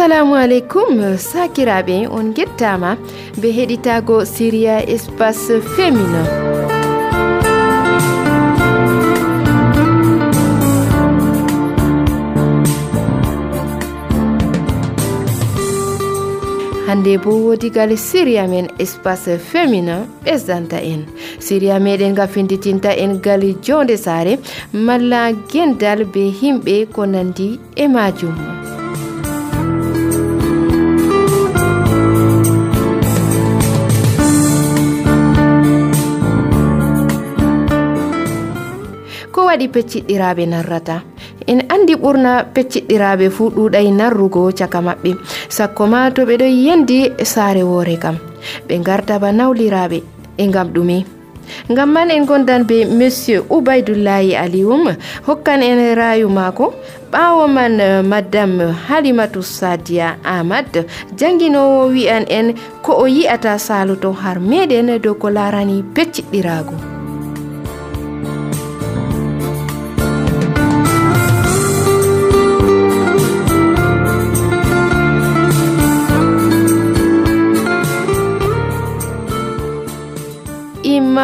assalamu aleykum sakiraɓe on gettama be heɗitago syria espace féminin. Hande bo wodigal siria men espace féminin ɓesdanta en. Siria meɗen ga finditinta en gal jonde sare malla gendal be himɓe ko nandi e majum. waɗi pecciɗɗiraaɓe narrata. En anndi ɓurna pecciɗɗiraaɓe fuu ɗuuɗay narrugo caka maɓɓe. Sakko ma to ɓe ɗon yendi saare woore kam. Ɓe ngarda ba nawliraaɓe e ngam ɗume. Ngam man en gondan be monsieur ubaydullahi alium hokkan en rayu maako. Ɓaawo man eh, madame halimatu sadia ahmad janginowo wi'an en ko o yi'ata saluto har meɗen dow ko larani pecciɗɗirago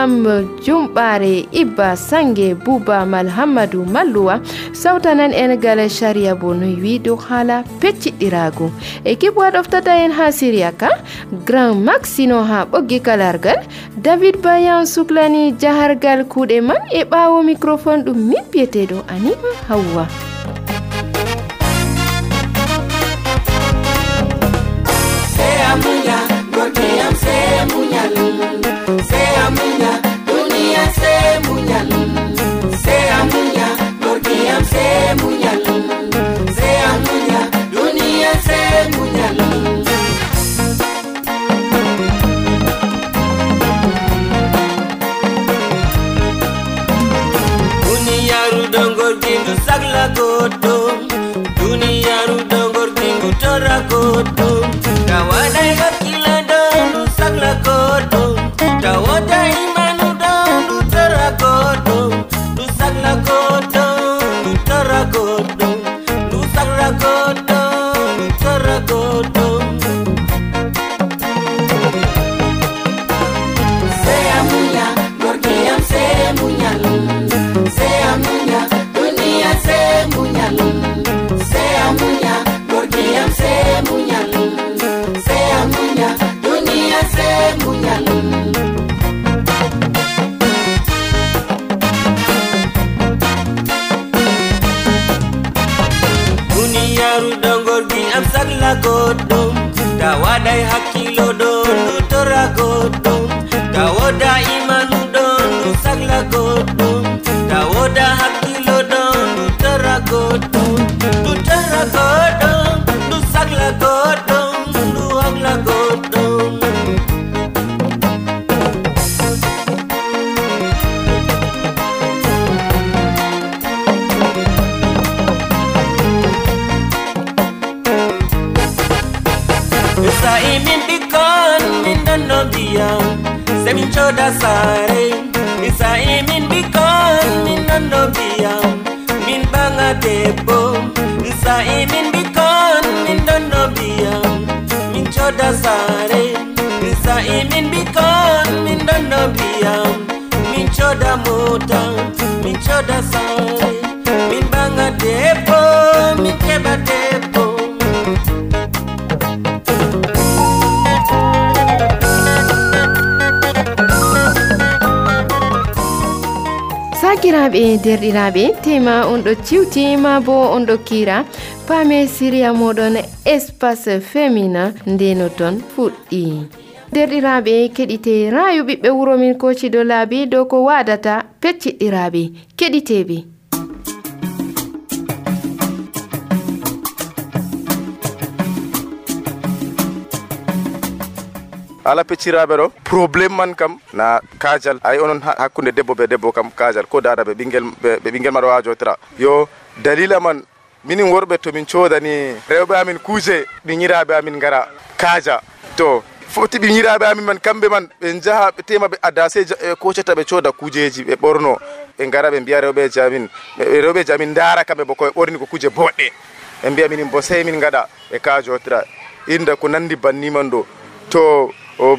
imam jumɓare ibba sange bouba malhamadou malluwa sawtanan en gal sharia bo no wi dow haala pecciɗɗirago équipe wa ɗoftata en ha syria ka grand maxino ha ɓoggi kalargal david bayan suklani jahargal kuuɗe man e ɓawo microphone ɗum min biyeteɗo anima hawwa am sagla goɗɗo ta waɗay hakkilo ɗo ndu tora goɗɗo ta woda imanu mota min coda sare min banga debbo min keɓa debbo. Sakiraɓe derɗiraɓe tema on ɗo ciwtima bo on ɗo kira paame siriya moɗon espace féminin ndeno ton fuɗɗi. Derɗiraɓe keɗite. Rayu ɓiɓɓe wuro min kocido laabi dow ko wadata pecciɗɗiraɓe keɗiteɓe ala pecciraɓe ɗo probléme man kam na kajal ayi onon hakkunde debbo be debbo kam kajal ko dada ɓe ɓinguel ɓe ɓinguel maɗa wajotira yo dalila man minin worɓe tomin codani rewɓe amin kuuje ɗiñiraɓe amin gara kaja to foti yiraɓe amin man kamɓe man ɓe jaaha ɓe tema ɓe adase kocata ɓe cooda kujeji ɓe ɓorno ɓe gara ɓe mbiya rewɓe jamin rewɓe jamin amin dara kamɓe bo koye ɓorni ko kuje boɗɗe ɓe mbiya minin bo sey min gaɗa ɓe ka jotira inda ko nandi banniman ɗo to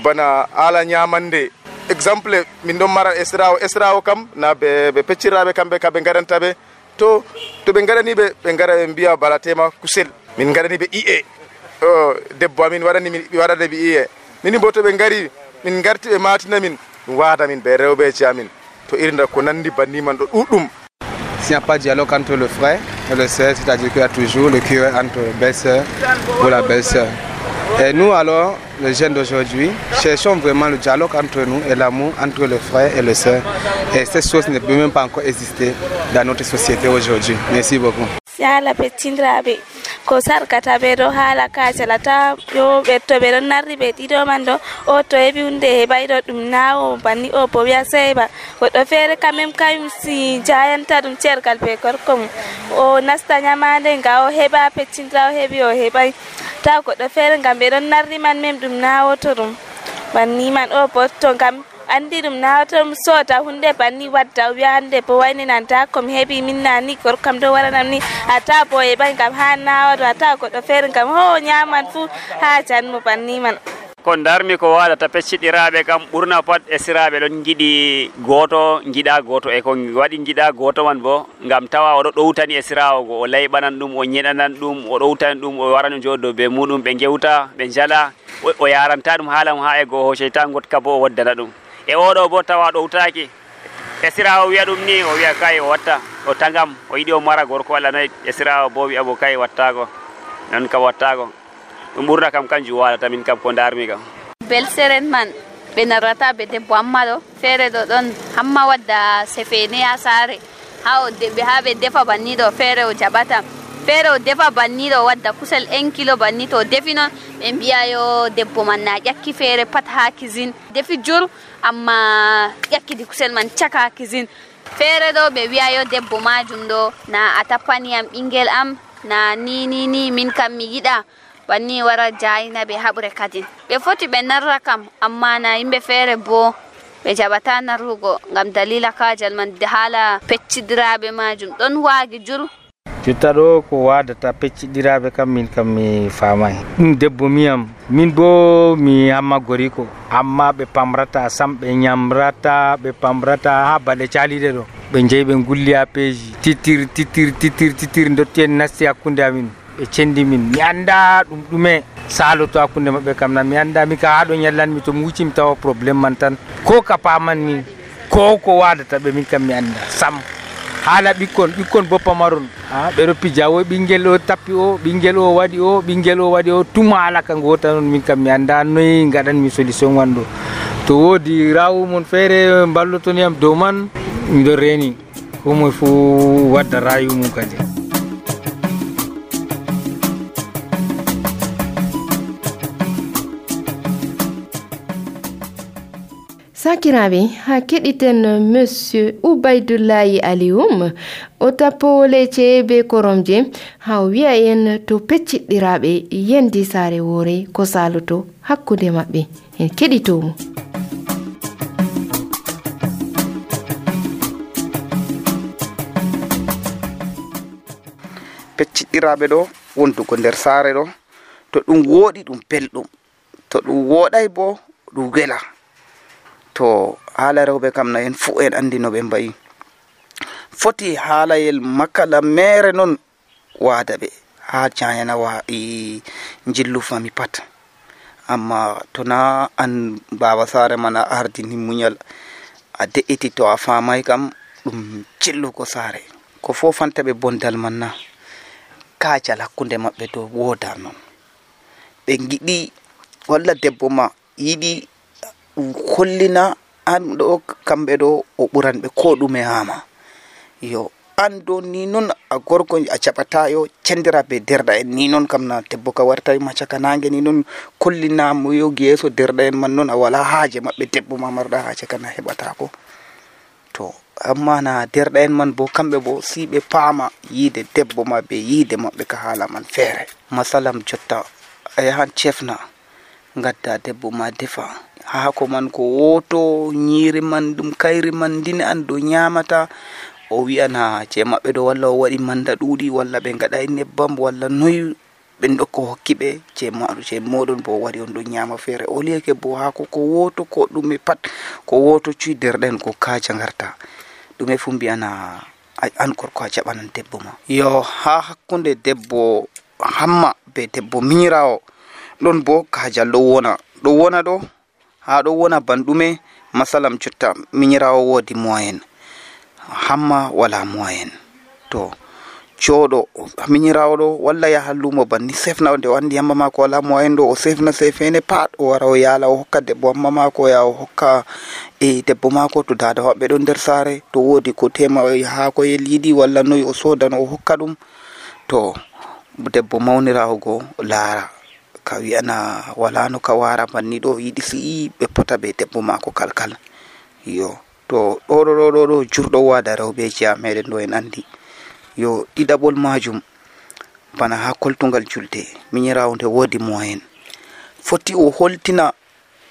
bana ala ñamande exemple min ɗon mara esrawo esrawo kam na ɓe ɓe peccirraɓe kamɓe ka ɓe gaɗantaɓe to to ɓe gaɗaniɓe ɓe gara ɓe mbiya balatema kusel. Min gaɗaniɓe iye o ɗuɗɗum S'il n'y a pas de dialogue entre le frère et le sœur, c'est-à-dire qu'il y a toujours le cœur entre belle-sœur ou la belle-sœur. Et nous alors, les jeunes d'aujourd'hui, cherchons vraiment le dialogue entre nous et l'amour entre le frère et le sœur. Et cette chose ne peut même pas encore exister dans notre société aujourd'hui. Merci beaucoup. haala peccindiraɓe ko sarkata ɓe ɗo haala kacala ta yo ɓe to ɓe ɗon narri ɓe ɗiɗo man ɗo o to heɓi hunde heɓay ɗo ɗum nawo banni o bo wiya seyba goɗɗo feere kamem kayum si jayanta ɗum cergal be gorko mum. O nasta ñamande nga o heɓa peccindira o heɓi o heɓay ta goɗɗo feere ngam ɓe ɗon narri man mem ɗum nawoto ɗum. Banni man o bo to ngam andi ɗum nawatom sota hunde banni wadda wiya hande bo wayni nanta komi heeɓi min nani gorkam ɗo waranam ni. Ata bo heɓay kam ha nawaɗo ata goɗɗo feere kam ho ñaman fuu ha janmo banni man. Ko darmi ko waɗata pecciɗiraɓe kam ɓurna pat e siraɓe ɗon jiiɗi goto giɗa goto e ko waɗi giɗa goto man bo gam tawa oɗo ɗowtani sirawo go o layɓanan ɗum o ñeɗanan ɗum o ɗowtani ɗum o warano joɗo be muɗum ɓe gewta ɓe jala o yaranta ɗum haalam ha e go ho cheytan gotka bo o waddana ɗum e oɗo bo tawa ɗowtaki esirawo wiya ɗum ni o wiya kay o watta o tagam o yiɗi o mara gorko walla nayi sirawo bo wiya bo kay wattako non kam wattako ɗum ɓurna kam kanjum walata min kam ko darmi kam bel seren man ɓe narrata ɓe debbo hamma ɗo feere ɗo ɗon hamma wadda sefene ha saare ha ha ɓe defa banni ɗo feere o jaɓata feere o defa banni o wadda kusel en kilo banni to defi noon ɓe mbiya yo debbo man na ƴakki feere pat ha cuisine defi jur amma ƴakkidi kusel man caka cuisine feere ɗo ɓe wiya yo debbo majum ɗo na a tappaniyam ɓinguel am na ni ni ni min kam mi yiɗa. Banni wara jayina ɓe haɓre kadin. Ɓe foti ɓe narra kam amma na yimɓe feere bo ɓe jaɓata narrugo ngam dalila kajal man haala peccidiraɓe majum. Ɗon waagi jur jotta ɗo ko wadata pecciɗiraɓe kam min kam mi famay ɗum debbo miyam min bo mi hamma goriko amma ɓe pamrata sam ɓe ñamrata ɓe pamrata ha balɗe caliɗe ɗo ɓe jeeyi ɓe gulli ha peeji titir titir titir titir dotti en nasti hakkude amin ɓe cendi min mi anda ɗum ɗume saloto hakkude mabɓe kam nan mi anda mi ka haɗo ñallanmi to mi wucci mi tawa probléme man tan ko ka paman min ko ko wadata ɓe min kam mi anda sam haala ɓikkon ɓikkon bo pamaron a ɓeɗo pija o ɓinguel o tappi o ɓinguel o waɗi o ɓinguel o waɗi o tuma alaka gota noon min kam mi anda noyi gaɗanmi solution wanɗo to woodi rawu mon feere ballotoniyam dow man miɗo reni homoe fo wadda rayu mum kadi sakiraɓe ha keɗiten monsieur oubaydoulayi alioum o tappowole ce'e be koromje ha o wi'a en to pecciɗɗiraɓe yendi saare woore ko saluto hakkude maɓɓe. En keɗitomo pecciɗɗiraɓe ɗo wondugo nder saare ɗo to ɗum wooɗi ɗum belɗum to ɗum wooɗay bo ɗum wela. to haala rewɓe kam na en fuu en anndi no ɓe mbayi. Foti haalayel makkala mere noon waada ɓe. Ha jayana wa jillu fami pat. Amma tona an baba sare man a ardini muñal a de'iti to a famay kam ɗum jillugo saare. Ko fofanta ɓe bondal man na kacal hakkunde maɓɓe to woda noon ɓe giɗi walla debbo ma yiɗi hollina an ɗo kamɓe ɗo o ɓuran ɓe ko ɗume hama yo an do ni non a gorko a caɓata yo cendira be derɗa en. Ni non kam na debbo ka ma caka nange ni noon kollinamo yogi yeeso derɗa en man noon a wala haaje maɓɓe debbo ma marɗa haaje kana heɓatako to amma na derɗa en man bo kamɓe bo si ɓe paama yiide debbo ma be yiide maɓɓe ka haala man feere. Masalam jotta a yahan cefna gadda debbo ma defa haako man ko woto ñiiri man ɗum kayri man ndine an dow ñamata o wi'an ha cee maɓɓe ɗo walla o waɗi manda ɗuuɗi walla ɓe gaɗai nebbam walla noyi ɓen ɗo ko hokki ɓe. Ceemaɗo cee moɗon bo waɗi on ɗo ñama feere. O liyake bo haako ko woto ko ɗume pat ko woto cuyderɗen ko kaja garta ɗume fu mbiyan ha an gorko a jaɓanan debbo ma. Yo ha hakkunde debbo hamma be debbo miira o ɗon bo kajal ɗo wona. Ɗo wona ɗo ha ɗo wona banɗume masalam jotta miñirawo woodi moyen. Hamma wala moyen. To jooɗo miñirawo ɗo walla yaha lumo banni sefna nde o andi hamma mako wala moyen ɗo o sefna sefene pat o wara o yaala o hokka debbo hamma mako ya o hokka e debbo mako to dada hoɓɓe ɗo nder saare to woodi ko tema e, ha ko yel yiɗi walla noyi o sodan o hokka ɗum. To debbo mawnirawo go laara. Ka wiyana wala no ka wara banni ɗo yiɗi si ɓe pota be debbo mako kalkal. Yo to ɗoɗo ɗoɗo ɗo jurɗo wada rewɓeji a meɗen ɗo en andi yo ɗiɗaɓol majum bana ha koltugal julde miñirawo nde wodi moyen foti o holtina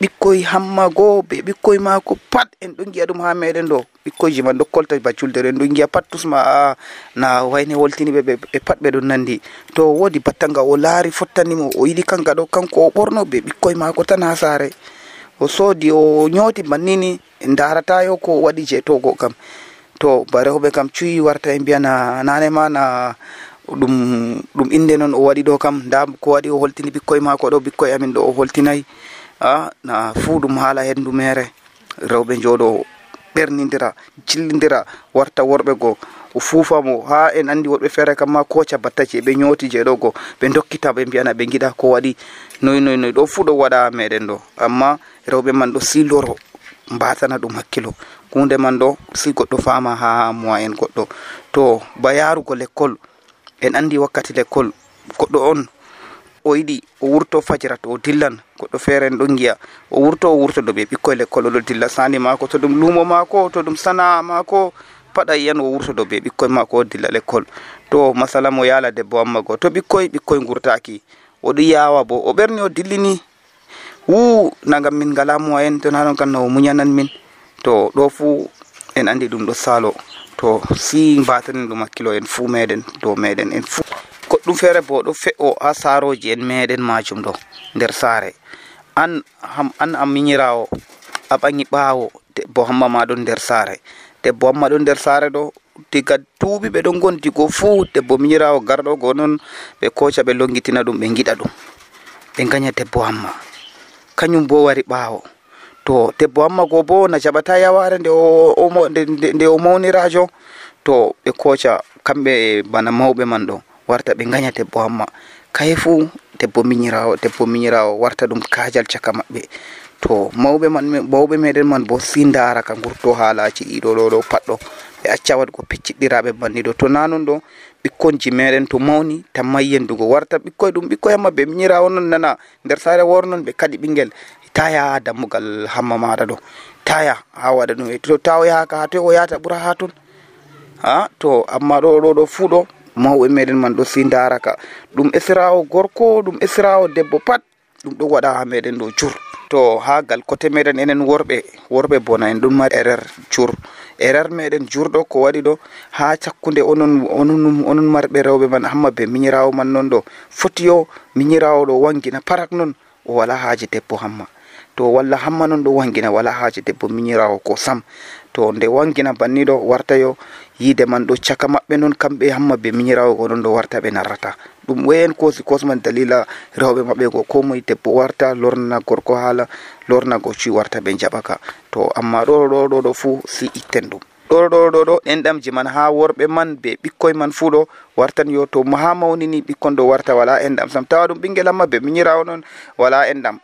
ɓikkoy hamma goo be ɓikkoy mako pat en ɗo giya ɗum ha meɗen ɗo ɓikkoyji man ɗo kolta ba culde en giya pat tusma a na wayne woltini ɓe pat ɓe ɗon nandi. To woodi batta nga o laari fottanimo o yiɗi kanga ɗo kanko o ɓorno be ɓikkoy mako tan ha saare. O soodi o ñooti bannini daratayo ko waɗi je togo kam. To ba rewɓe kam cuyi warta e mbiyana nane ma na ɗum ɗum inde noon o waɗi ɗo kam. Nda ko waɗi o holtini ɓikkoye mako ɗo ɓikkoye amin ɗo o holtinayi a na fuu ɗum haala hendu mere. Rewɓe jooɗo ɓernidira jillidira warta worɓe goo o fuufamo ha en andi woɓɓe feere kam ma koca battaci ɓe ñooti jeeɗo ɗo go. Ɓe dokkita ɓe mbiyana ɓe giɗa ko waɗi. Noyi noyi noyi ɗo fuu ɗo waɗa meɗen ɗo. Amma rewɓe man ɗo siloro mbatana ɗum hakkilo. Hunde man ɗo si goɗɗo fama ha moyen goɗɗo. To ba yarugo lekkol en andi wakkati lekkol goɗɗo on o yiɗi o wurto fajira to o dillan goɗɗo feere en ɗon giya o wurto o wurto ɗo ɓe ɓikkoy lekkol oɗo dilla. Sani maako to ɗum luumo maako to ɗum sana'a maako paɗa yiyan o wurto ɗo ɓe ɓikkoye maako o dilla lekkol. To masala mo yala debbo amma go to ɓikkoye ɓikkoye gurtaki oɗo yawa bo. O ɓerni o dillini. Wu nagam min ngala moyen to nanon kam no o muñanan min. To ɗo fu en andi ɗum ɗo salo to si mbatanin ɗum hakkilo en fuu meɗen dow meɗen en fuu goɗɗum feere bo ɗo fe'o ha saroji en meɗen majum ɗo nder saare. An ham an a miñirawo a ɓaŋi ɓaawo debbo hamma ma ɗon nder saare. Debbo hamma ɗon nder saare ɗo diga duuɓi ɓe ɗon gondi go fuu debbo miñirawo garɗo go noon ɓe koca ɓe longitina ɗum ɓe giɗa ɗum. Ɓe gaña debbo hamma kañum bo wari ɓaawo. To debbo hamma go bo na jaɓata yaware nde nde o mawnirajo to ɓe koca kamɓe bana mawɓe man ɗo warta ɓe gaña debbo hamma kaye fuu debbo miñirawo debbo miñirawo warta ɗum kajal caka maɓɓe. To mawɓe man mawɓe meɗen man bo si ndara ka gurto haalaji ɗiɗo ɗo ɗo patɗo ɓe acca waɗgo pecciɗɗiraɓe banni ɗo to nanon ɗo ɓikkonji meɗen to mawni tamma yendugo. Warta ɓikkoye ɗum ɓikkoye hamma ɓe miñirawo non nana nder sare wornon ɓe kaɗi ɓinguel taya ha dammugal hamma maɗa ɗo. Taya ha waɗa ɗum. To taw yahaka ha toy o yahata ha toon ha to amma ɗo ɗo ɗo fuu ɗo mawɓe meɗen man ɗo si daraka ɗum esirawo gorko ɗum esirawo debbo pat ɗum ɗo waɗa ha meɗen ɗo jur. To ha gal coté meɗen enen worɓe worɓe bona en ɗum mari erreur jur. Erreur meɗen jurɗo ko waɗi ɗo ha cakkude onon onon onon marɓe rewɓe man hamma be miñirawo man noon ɗo. Foti yo miñirawo ɗo wangina parak noon o wala haaji debbo hamma. To walla hamma noon ɗo wangina wala haaji debbo miñirawo ko sam. To nde wangina banniɗo warta yo yiide man ɗo caka maɓɓe noon kamɓe hamma be miñirawo go ɗon ɗo warta ɓe narrata. Ɗum wayen kosi kosman dalila rewɓe maɓɓe go. Ko moye debbo warta lorna gorko haala lornago cuy warta ɓe jaɓaka. To amma ɗo ɗo ɗo ɗo fuu si itten ɗum. Ɗo ɗo ɗo ɗo enɗamji man ha worɓe man be ɓikkoye man fuu ɗo wartan yo. To ha mawnini ɓikkon ɗo warta wala enɗam sam. Tawa ɗum ɓinguel hamma be miñirawo noon wala enɗam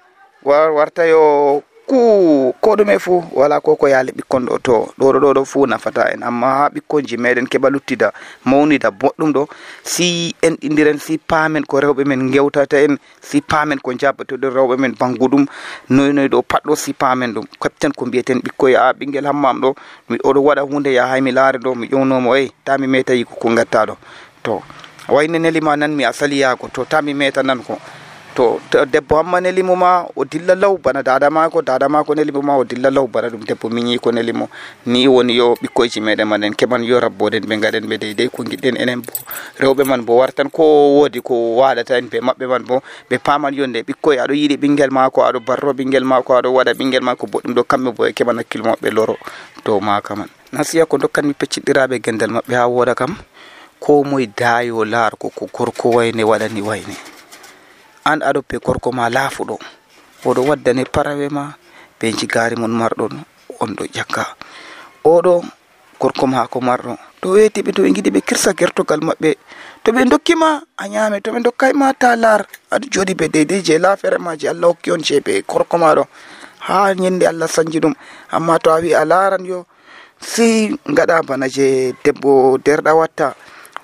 warta yo ko ko ɗume fuu wala ko ko yaali ɓikkon ɗo to ɗo ɗo ɗo fuu nafata en. Amma ha ɓikkonji meɗen keɓa luttida mawnida boɗɗum ɗo si en ɗidiren si paamen ko rewɓe men gewtata en si paamen ko jabatoɗen rewɓe men bangguɗum noynoy ɗo patɗo si paamen ɗum. Kapten ko mbiyeten ɓikkoye a ɓinguel hammam ɗo mi oɗo waɗa hunde yahay mi laare ɗo mi ƴewnomo ey ta mi metayi ko ko gatta ɗo. To wayne nelima nan mi asaliyago to ta mi meta nan ko. To debbo hamma nelimo ma o dilla law bana dada mako dada mako nelimo ma o dilla law bana ɗum debbo miñi ko nelimo ni woni yo ɓikkoyji meɗen man en yo rabboden ɓe gaɗen ɓe deydey ko giɗɗen enen bo. Rewɓe man bo wartan ko woodi ko waɗata en ɓe maɓɓe man bo ɓe paman yonde ɓikkoye aɗo yiɗi ɓinguel mako aɗo barro ɓinguel mako aɗo waɗa ɓinguel mako boɗɗum ɗo kamɓe bo e keɓan hakkille maɓɓe loro dow maka man. Nasiya ko dokkanmi pecciɗɗiraɓe gendal maɓɓe ha woda kam ko moye dayo laar ko ko gorko wayne waɗani wayne an aɗo be gorko ma laafuɗo oɗo waddane parawe ma be jigari mon marɗon on ɗo ƴakka oɗo gorko mako marɗo to weetiɓe to ɓe giɗi ɓe kirsa gertogal maɓɓe to ɓe dokkima a ñaame to ɓe dokkayma ta laar aɗa joɗi ɓe deydey je laafere ma je allah hokki on je ɓe gorko maɗo ha ñande allah sanji ɗum amma to a wi a laaran yo si gaɗa bana je debbo derɗa watta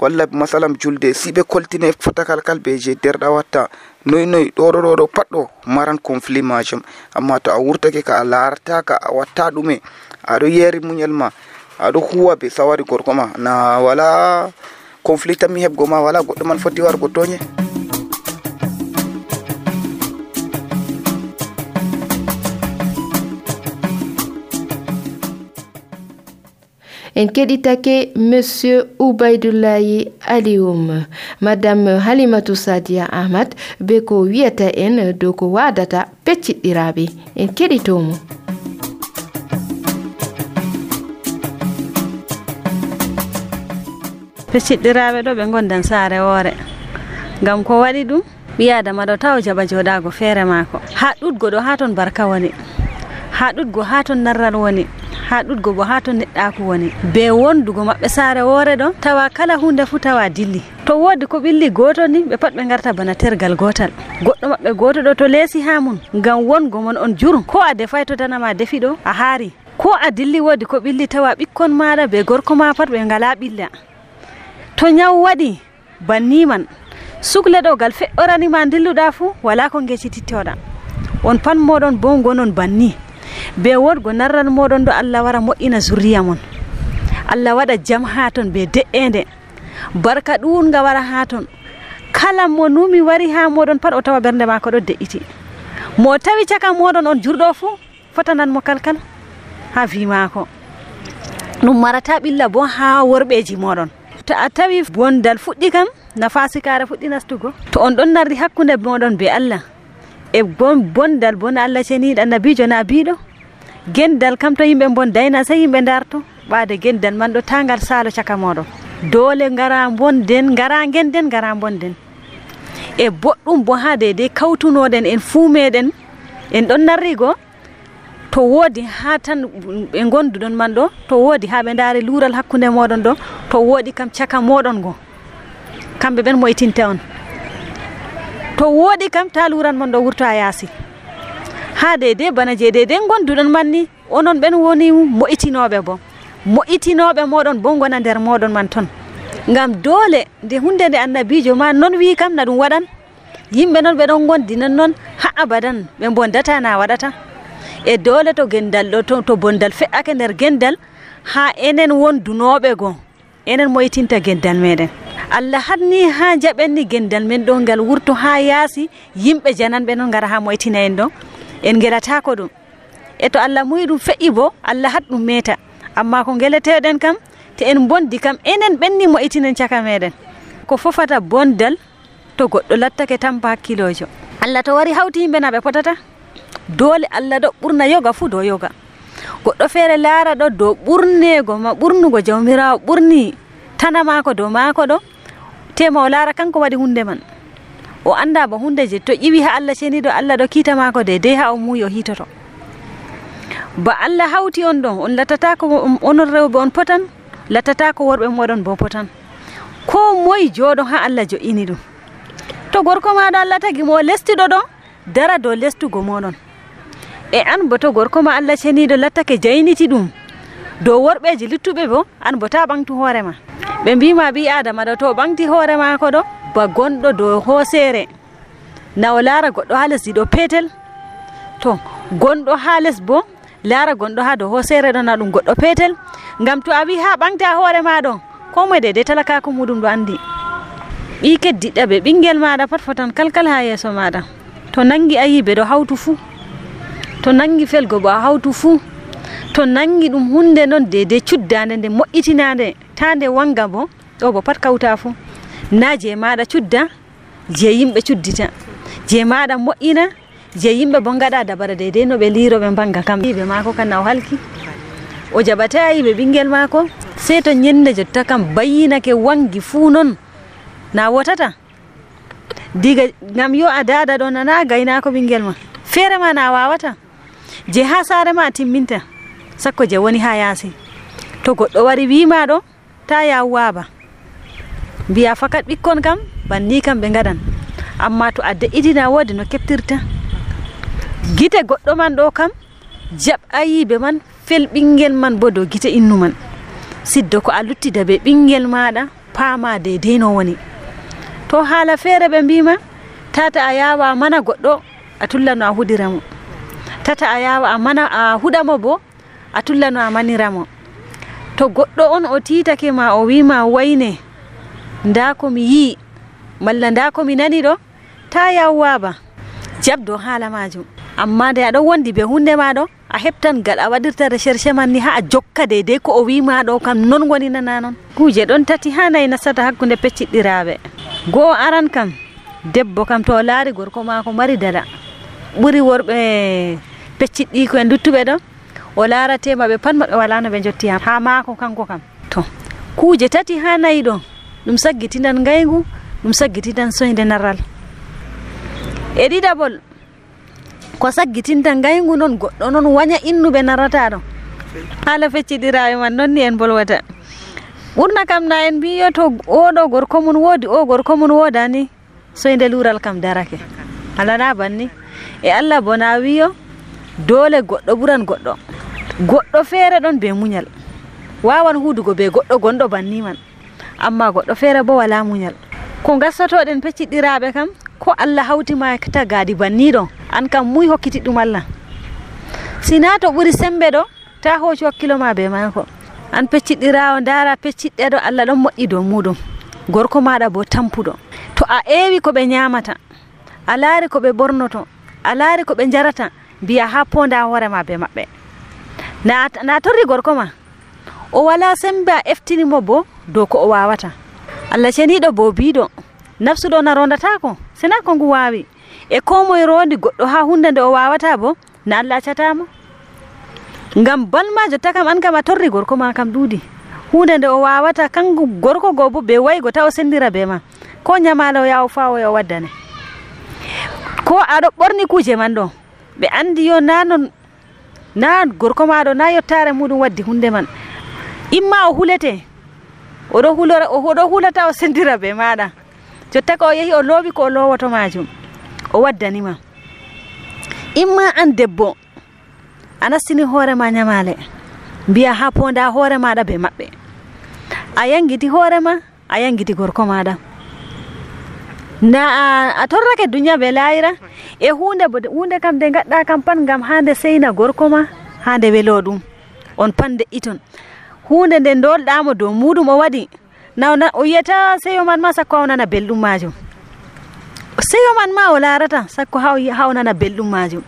walla masalam julde si ɓe koltine fotakalkal be je derɗa watta. Noyi noyi ɗoɗo ɗoɗo pat maran conflit majum amma to a wurtake ka a larataka a watta ɗume aɗo yeri muñal ma aɗo huwa be sawari gorko ma. Na wala conflit tan mi heɓgo ma wala goɗɗo man foti wargo toñe en keɗitake monsieur oubaydoulayi alium madame halimatou sadia ahmad be ko wiyata en dow ko wadata pecciɗɗiraɓe. En keɗitomo. Pecciɗɗiraɓe ɗo ɓe gondan saare woore. Ngam ko waɗi ɗum ɓiyadama ɗo taw jaɓa joɗago feere maako. Ha ɗuɗgo ɗo ha toon barka woni. Ha ɗuɗgo ha toon narral woni. Ha ɗuɗgo bo ha to neɗɗaku woni. Be wondugo maɓɓe saare woore ɗo tawa kala hunde fuu tawa dilli. To woodi ko ɓilli goto ni ɓe pat ɓe garta bana tergal gotal goɗɗo maɓɓe goto ɗo to leesi ha mum ngam wongo mon on juru ko a defay to danama defi ɗo a haari. Ko a dilli woodi ko ɓilli tawa ɓikkon maɗa be gorko ma pat ɓe ngala ɓilla. To ñaw waɗi banniman sugle ɗo gal feƴƴoranima dilluɗa fuu wala ko gecitittoɗa on pat moɗon bo gonon banni be wodgo narral moɗon ɗo allah wara moƴƴina zurriya mon. Allah waɗa jam ha ton be de'ende. Barka ɗunga wara ha ton. Kala mo numi wari ha moɗon pat o tawa ɓernde mako ɗo de'iti. Mo tawi caka moɗon on jurɗo fuu fotananmo kalkal ha wi mako. Ɗum marata ɓilla bo ha worɓeji moɗon to a tawi bondal fuɗɗi kam nafasikare fuɗɗi nastugo. To on ɗon narri hakkude moɗon be allah. e bondal bona allah ceniɗo annabijo na biɗo. Gendal kam to yimɓe bon dayna sa yimɓe darto ɓaade gendal man ɗo tangal salo caka moɗon doole gara bonden gara genden gara bonden. E boɗɗum bo ha de de kawtunoɗen en fuu meɗen en ɗon narrigo to woodi ha tan ɓe gonduɗon man ɗo to woodi ha ɓe daari luural hakkude moɗon ɗo to woodi kam caka moɗon ngo kamɓe ɓen moytinta on. to wooɗi kam ta luran mon ɗo wurto a yaasi. Ha dede bana je dede gonduɗon man ni onon ɓen woni mo'itinoɓe bo. Mo'itinoɓe moɗon bo gona nder moɗon man ton. Ngam doole nde hunde nde annabijo ma non wi kam na ɗum waɗan yimɓe noon ɓeɗon gondi non noon ha abadan ɓe bondata na waɗata. E doole to gendal ɗo to bondal fe'ake nder gendal ha enen wondunoɓe goo enen moytinta gendal meɗen. Allah hanni ha jaɓenni gendal men ɗo ngal wurto ha yaasi yimɓe jananɓe noon gara ha moytina en ɗo. En gelatako ɗum. E to allah muyi ɗum feƴƴi bo allah hat ɗum meta. Amma ko geleteɗen kam te en bondi kam enen ɓenni moytinen caka meɗen. Ko fofata bondal to goɗɗo lattake tampa hakkilojo. Allah to wari hawti yimɓe na ɓe potata? Doole allah ɗo ɓurna yoga fuu dow yoga goɗɗo feere laara ɗo dow ɓurnego ma ɓurnugo jawmirawo ɓurni tana maako dow maako ɗo tema o laara kanko waɗi hunde man. O anda ba hunde je to ƴiwi ha allah ceniɗo allah ɗo kiita maako de dey ha o muuyi o hitoto ba allah hawti on ɗon on lattatako onon rewɓe on potan lattatako worɓe moɗon bo potan. Ko moye jooɗo ha allah jo'ini ɗum. To gorko maɗo allah tagi mo lestiɗo ɗo dara dow lestugo moɗon e an boto gorko ma allah ceniɗo lattake jayniti ɗum. Dow worɓeji luttuɓe bo an bota ɓamtu hoorema ɓe mbima ɓi adama ɗo to ɓamti hoore mako ɗo ba gonɗo dow hoosere na o laara goɗɗo ha lesdi ɗo petel to gonɗo ha les bo laara gonɗo ha dow hoosere ɗo na ɗum goɗɗo petel ngam to a wi ha ɓamti ha hoore maɗo ko moe de de talakako muɗum ɗo andi ɓi keddiɗɗa ɓe ɓinguel maɗa pat fotan kalkal ha yeeso maɗa to nangi ayi ɓe ɗo hawtu fuu. To nangi felgo bo a hawtu fuu to nangi ɗum hunde noon dede cuddade nde moƴƴitinade ta nde wanga bo ɗo bo pat kawta fuu na je maɗa cudda je yimɓe cuddita. Je maɗa moƴƴina je yimɓe bo gaɗa dabara dedei no ɓe liroɓe banga kam. Ɓe mako kam na o halki. O jaɓata yiɓe ɓinguel mako sei to ñande jotta kam bayyinake wangi fuu noon na wotata? Diga gam yo a dada ɗo nana gaynako ɓinguel ma. Feere ma na wawata je ha saare ma timminta sakko je woni ha yaasi. To goɗɗo wari wima ɗo ta yawwaba mbiya fakat ɓikkon kam banni kam ɓe gaɗan amma to a de'itina wodi no keptirta gite goɗɗo man ɗo kam jaɓ ayiɓe man fel ɓinguel man bo dow gite innu man. Siddo ko a luttida be ɓinguel maɗa paama dedei no woni. To haala feere ɓe mbima tata a yawa mana goɗɗo a tullano a huɗiramo tata a yawa a mana a huɗamo bo a tullano a maniramo to goɗɗo on o titake ma o wima wayne nda komi yi malla nda komi nani ɗo ta yawwaba jabdo haala majum. Amma nde aɗon wondi be hunde ma ɗo a heɓtan gal a waɗirta recherche man ni ha a jokka deydey ko o wima ɗo kam non woni nana noon kuje ɗon tati ha nayi nasata hakkude pecciɗɗiraɓe goo aran kam debbo kam to laari gorko mako mari dala ɓuri worɓe pecciɗɗi ko en duttuɓe ɗo o laratema ɓe pat maɓe wala no ɓe jotti ha maako kanko kam. To kuuje tati ha nayi ɗo ɗum saggitinan gaygu ɗum saggitinan soyde narral. E ɗiɗaɓol ko saggitinta gaygu noon goɗɗo noon waña innuɓe narata ɗo. Haala fecciɗiraɓe man noon ni en bolwata. Ɓurna kam na en mbiyo to oɗo gorko mum woodi o gorko mum wodani soyde lural kam darake. Alana banni e allah bo na wiyo dole goɗɗo ɓuran goɗɗo. Goɗɗo feere ɗon be muñal wawan hudugo be goɗɗo gonɗo banni man amma goɗɗo feere bo wala muñal ko gassotoɗen pecciɗɗiraɓe kam ko allah hawtima ta gaadi banniɗo an kam muy hokkiti ɗum allah. Sina to ɓuri sembe ɗo ta hoci hakkilo ma be mako an pecciɗɗirawo ndara pecciɗɗeɗo allah ɗon moƴƴi dow muɗum. Gorko maɗa bo tampuɗo. To a ewi ko ɓe ñamata a laari ko ɓe bornoto a laari ko ɓe jarata mbiya ha ponda hoorema be maɓɓe. Na, torri gorko ma o wala sembe a eftinimo bo dow ko o wawata. Allah ceniɗo bo biɗo nafsuɗo na rondatako sina ko ngu wawi e ko moye rondi goɗɗo ha hunde nde o wawata bo na allah accatamo ngam balma jotta kam an kam a torri gorko ma kam ɗuuɗi hunde nde o wawata kangu gorko go bo be waygo taw o sendira be ma. Ko ñamalo yaw fawoya o waddane ko aɗo ɓorni kuuje man ɗo ɓe anndi yo na no na gorko maɗo na yottare muɗum waddi hunde man. Imma o hulete oɗo hulora oɗo hulata o sendira be maɗa jotta ko o yehi o loowi ko o lowoto majum o waddanima imma an debbo a nastini hoorema ñamale mbiya ha ponda hoore maɗa be maɓɓe. A yangiti hoorema a yangiti gorko maɗa na a a torrake duniat ɓe layira. E hunde hunde kam nde gaɗɗa kam pat gam hande seyna gorko ma hande welo ɗum. On pan de'iton. Hunde nde dolɗamo dow muɗum o waɗi. Nawna o yiyata seyo man ma sakko hawnana belɗum majum. Seyo man ma o larata sakko ha hawnana belɗum majum.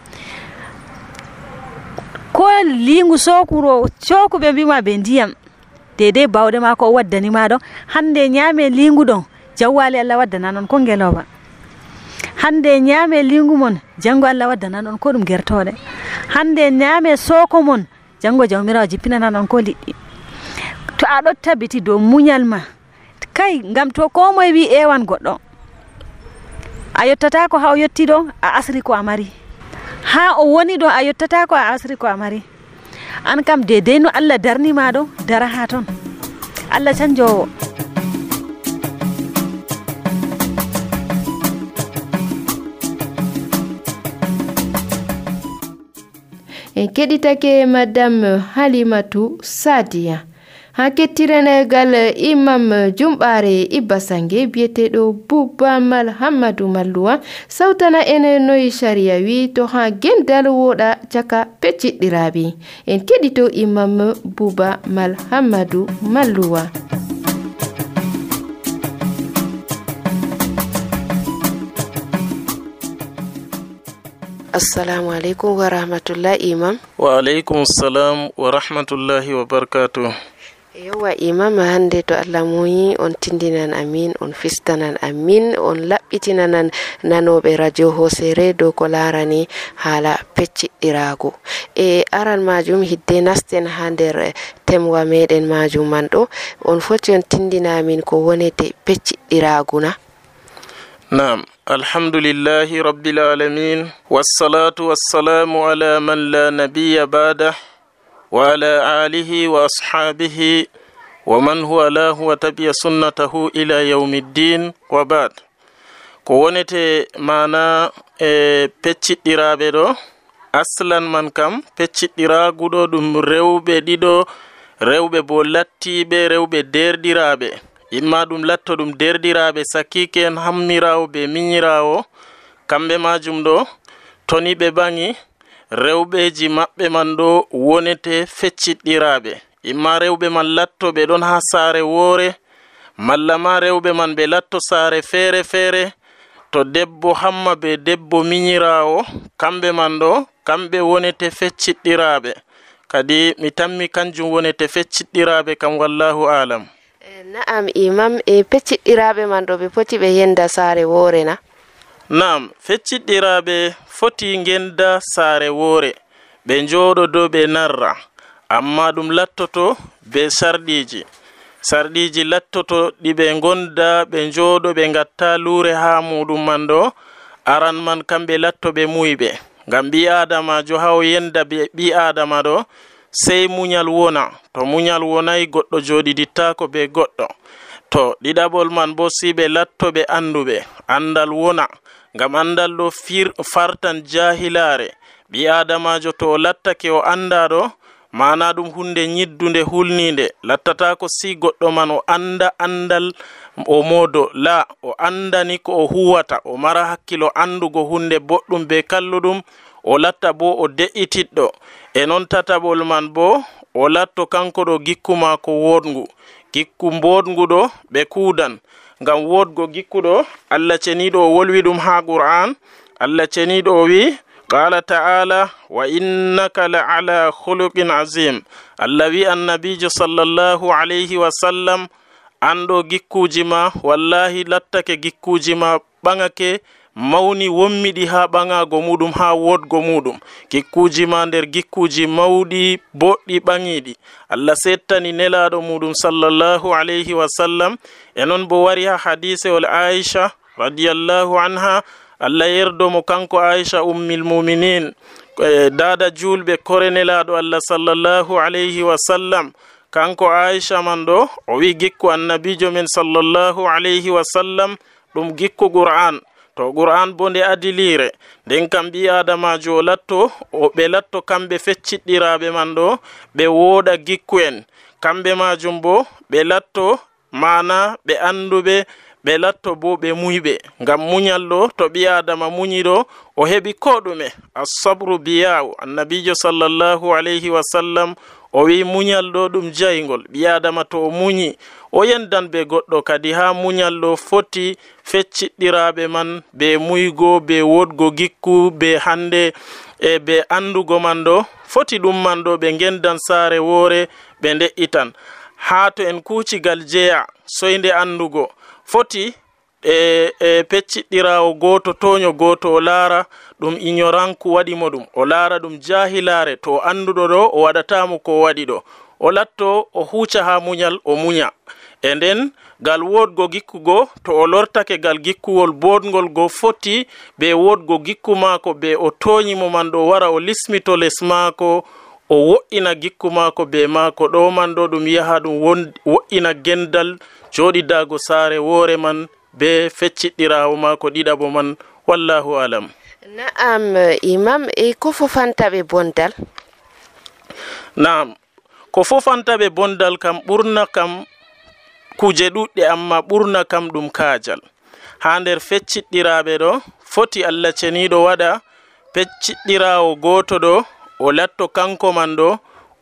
Ko lingu sokuro coku ɓe mbima ɓe ndiyam. Dedei bawɗe ma ko o waddanima ɗo hande ñaame lingu ɗon. Jawwali allah waddana noon ko ngeloba. Hande ñaame lingu mon janngo allah waddana noon ko ɗum gertoɗe hande ñaame sooko mon janngo jawmirawo jippinana noon ko liɗɗi. To aɗo tabiti dow muñal ma. Kay ngam to ko moye wi ewan goɗɗo a yottata ko ha o yetti ɗo a asri ko a mari. Ha o woni ɗo a yottata ko a asri ko a mari. An kam dedei no allah darnima ɗo dara ha toon allah canjowo en keɗitake madame halimatu sadia ha kettirenegal imam jumɓare ibba sange biyeteɗo bubamal hammadou malluwa sawtana en noyi sharia wi to ha gendal woɗa caka pecciɗɗiraɓe. En keɗito imam bubamal hammadou malluwa. Assalamu alaikum wa rahmatullah imam. Wa alaikum salam wa rahmatullahi wa barakatuh. Yowa imam hande to allah muyi on tindinan amin on fistanan amin on laɓɓitinanan nanoɓe radio hosere dow ko larani haala pecciɗɗirago e aran majum hidde nasten ha nder temwa meɗen majum man ɗo. On foti on tindina amin ko wonete pecciɗɗiragu Naam, alhamdulillahi rabbil alamin wassalatu wassalamu ala man la nabiyya ba'da wa ala alihi wa ashabihi wa man huwa lahu wa tabi'a sunnatahu ila yawmiddin wa ba'd. Ko wonete mana e pecciɗɗiraɓe ɗo aslan man kam pecciɗɗiraguɗo ɗum rewɓe ɗiɗo rewɓe bo lattiɓe rewɓe derɗiraɓe imma ɗum latto ɗum derdiraɓe sakkike en hammirawo be miñirawo kamɓe majum ɗo toni ɓe ɓaŋi rewɓeji maɓɓe man ɗo wonete fecciɗɗiraɓe imma rewɓe man latto ɓe ɗon ha saare woore malla ma rewɓe man ɓe latto saare feere feere to debbo hamma be debbo miñirawo kamɓe man ɗo kamɓe wonete fecciɗɗiraɓe kadi mi tammi kanjum wonete fecciɗɗiraɓe kam wallahu alam na'am imam e pecciɗɗiraɓe man ɗo ɓe poti ɓe yenda saare woore na. Nam fecciɗɗiraɓe foti genda saare woore. Ɓe njooɗo dow ɓe narra. Amma ɗum lattoto be sarɗiji sarɗiji lattoto ɗiɓe gonda ɓe njooɗo ɓe gatta luure ha muɗum man ɗo. Aran man kamɓe latto ɓe muyɓe. Ngam ɓi adamajo haa o yenda ɓi adama ɗo sey muñal wona. To muñal wonayi goɗɗo joɗidittako be goɗɗo. To ɗiɗaɓol man bo siɓe lattoɓe anduɓe andal wona. Ngam andal ɗo fir fartan jahilare ɓi adamajo to o lattake o andaɗo mana ɗum hunde yiddunde hulninde lattatako si goɗɗo man o anda andal o modo la o andani ko o huwata o mara hakkilo andugo hunde boɗɗum be kalluɗum. o latta bo o de'itiɗɗo. E non tataɓol man bo o latto kanko ɗo gikku maako woɗngu gikku mboodnguɗo ɓe kuudan. Ngam woodgo gikkuɗo allah ceniiɗo o wolwi ɗum haa qur'an. Allah ceniiɗo o wi qala taala wa innaka la ala huluqin azim allah wi annabijo sallllahu alayhi wa sallam an ɗo gikkuji ma wallahi lattake gikkuji ma ɓagake mawni wommiɗi ha ɓaŋaago muɗum ha wodgo muɗum. Gikkuji ma nder gikkuji mawɗi boɗɗi ɓaŋiiɗi allah settani nelaɗo muɗum sallllahu alayhi wa sallam. E non bo wari ha hadisewol aicha radiallahu anha allah yerdomo kanko aicha ummil muminin. E, dada julɓe kore nelaɗo allah sallllahu alayhi wa sallam. Kanko aicha man ɗo o wi gikku annabijo men sallllahu alayhi wa sallam ɗum gikku qur'an. to qur'an bo nde adilire nden kam ɓi adamajo o latto o ɓe latto kamɓe fecciɗɗiraɓe man ɗo ɓe wooɗa gikku en. Kamɓe majum bo ɓe latto mana ɓe anduɓe ɓe latto bo ɓe muyɓe. Ngam muñal ɗo to ɓi adama muñiɗo o heɓi ko ɗume. Assabru biyawu annabijo sallllahu alayhi wa sallam o wi muñal ɗo ɗum jayngol ɓi adama to o muñi o yendan be goɗɗo kadi ha muñal ɗo foti fecciɗɗiraɓe man be muygo be wodgo gikku be hande e be andugo man ɗo foti ɗum man ɗo ɓe gendan saare woore ɓe nde'itan. Ha to en kucigal jeya soyde andugo foti e e pecciɗɗirawo goto toño goto o laara ɗum ignoranku waɗimo ɗum. O laara ɗum jahilare to anduɗo ɗo o waɗatamo ko waɗi ɗo. O latto o huca ha muñal o muña. E nden ngal wodgo gikkugo to o lortake ngal gikkuwol boɗgol go foti be wodgo gikku maako be o toñimo man ɗo wara o lismito les maako o wo'ina gikku maako be maako ɗo man ɗo ɗum yaha ɗum wo'ina gendal joɗidago saare woore man be fecciɗɗirawo ma ko ɗiɗabo man wallahu alam. Na'am imam e ko fofantaɓe bondal? Na'am ko fofantaɓe bondal kam ɓurna kam kuje ɗuɗɗe amma ɓurna kam ɗum kaajal. Ha nder fecciɗɗiraɓe ɗo foti allah ceniɗo waɗa pecciɗɗirawo goto ɗo o latto kanko man ɗo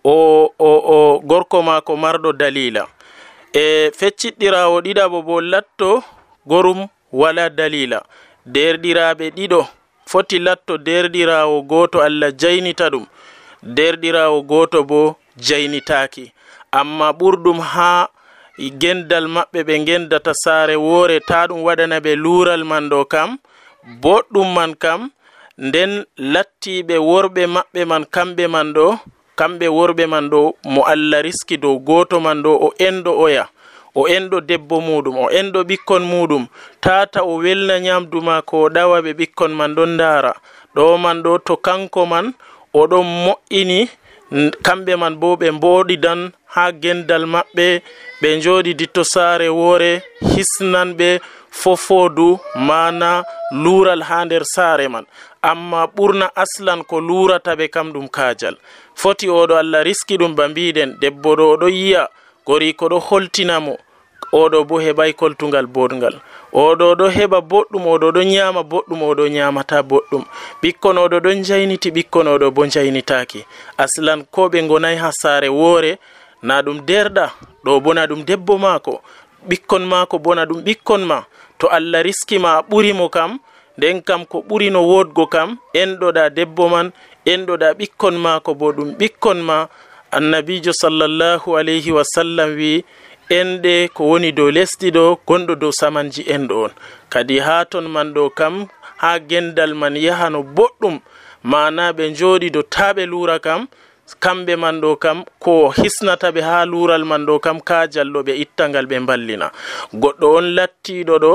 o, o, o gorko mako marɗo dalila. E fecciɗɗirawo ɗiɗaɓo bo latto gorum wala dalila. Derɗiraɓe ɗiɗo foti latto derɗirawo goto allah jaynita ɗum. Derɗirawo goto bo jaynitaki amma ɓurɗum ha gendal maɓɓe ɓe gendata saare woore ta ɗum waɗana ɓe luural man ɗo kam boɗɗum man kam nden lattiɓe worɓe maɓɓe man kamɓe man ɗo kamɓe worɓe man ɗo mo allah riski dow goto man ɗo o enɗo oya. o enɗo debbo muɗum o enɗo ɓikkon muɗum tata o welna nyamdu maako o ɗawa ɓe ɓikkon man ɗon dara ɗo man ɗo to kanko man oɗon mo'ini kamɓe man bo ɓe mboɗi dan ha gendal maɓɓe ɓe joɗi ditto saare woore hisnanɓe fofodu mana lural ha nder saare man. Amma ɓurna aslan ko lurata ɓe kam ɗum kajal foti oɗo allah riski ɗum ba mbiɗen debbo ɗo oɗo yiya gori koɗo holtinamo oɗo bo heɓai koltugal boɗgal. Oɗo ɗo heɓa boɗɗum oɗo ɗo ñaama boɗɗum oɗo ñamata boɗɗum. Ɓikkon oɗo ɗon jayniti ɓikkon oɗo bo jaynitaki aslan ko ɓe gonai ha saare woore na ɗum derɗa ɗo bo na ɗum debbo maako. Ɓikkon maako bo na ɗum ɓikkon ma. To allah riski ma a ɓurimo kam nden kam ko ɓurino wodgo kam enɗoɗa debbo man enɗoɗa ɓikkon maako bo ɗum ɓikkon ma. annabijo sallllahu alayhi wa sallam wi enɗe ko woni dow lesdi ɗo gonɗo dow samanji enɗo on. Kadi ha ton man ɗo kam ha gendal man yahano boɗɗum mana ɓe joɗi do taɓe lura kam kamɓe man ɗo kam ko hisnata ɓe ha lural man ɗo kam ka jalɗo ɓe ittangal ɓe ballina goɗɗo on lattiɗo ɗo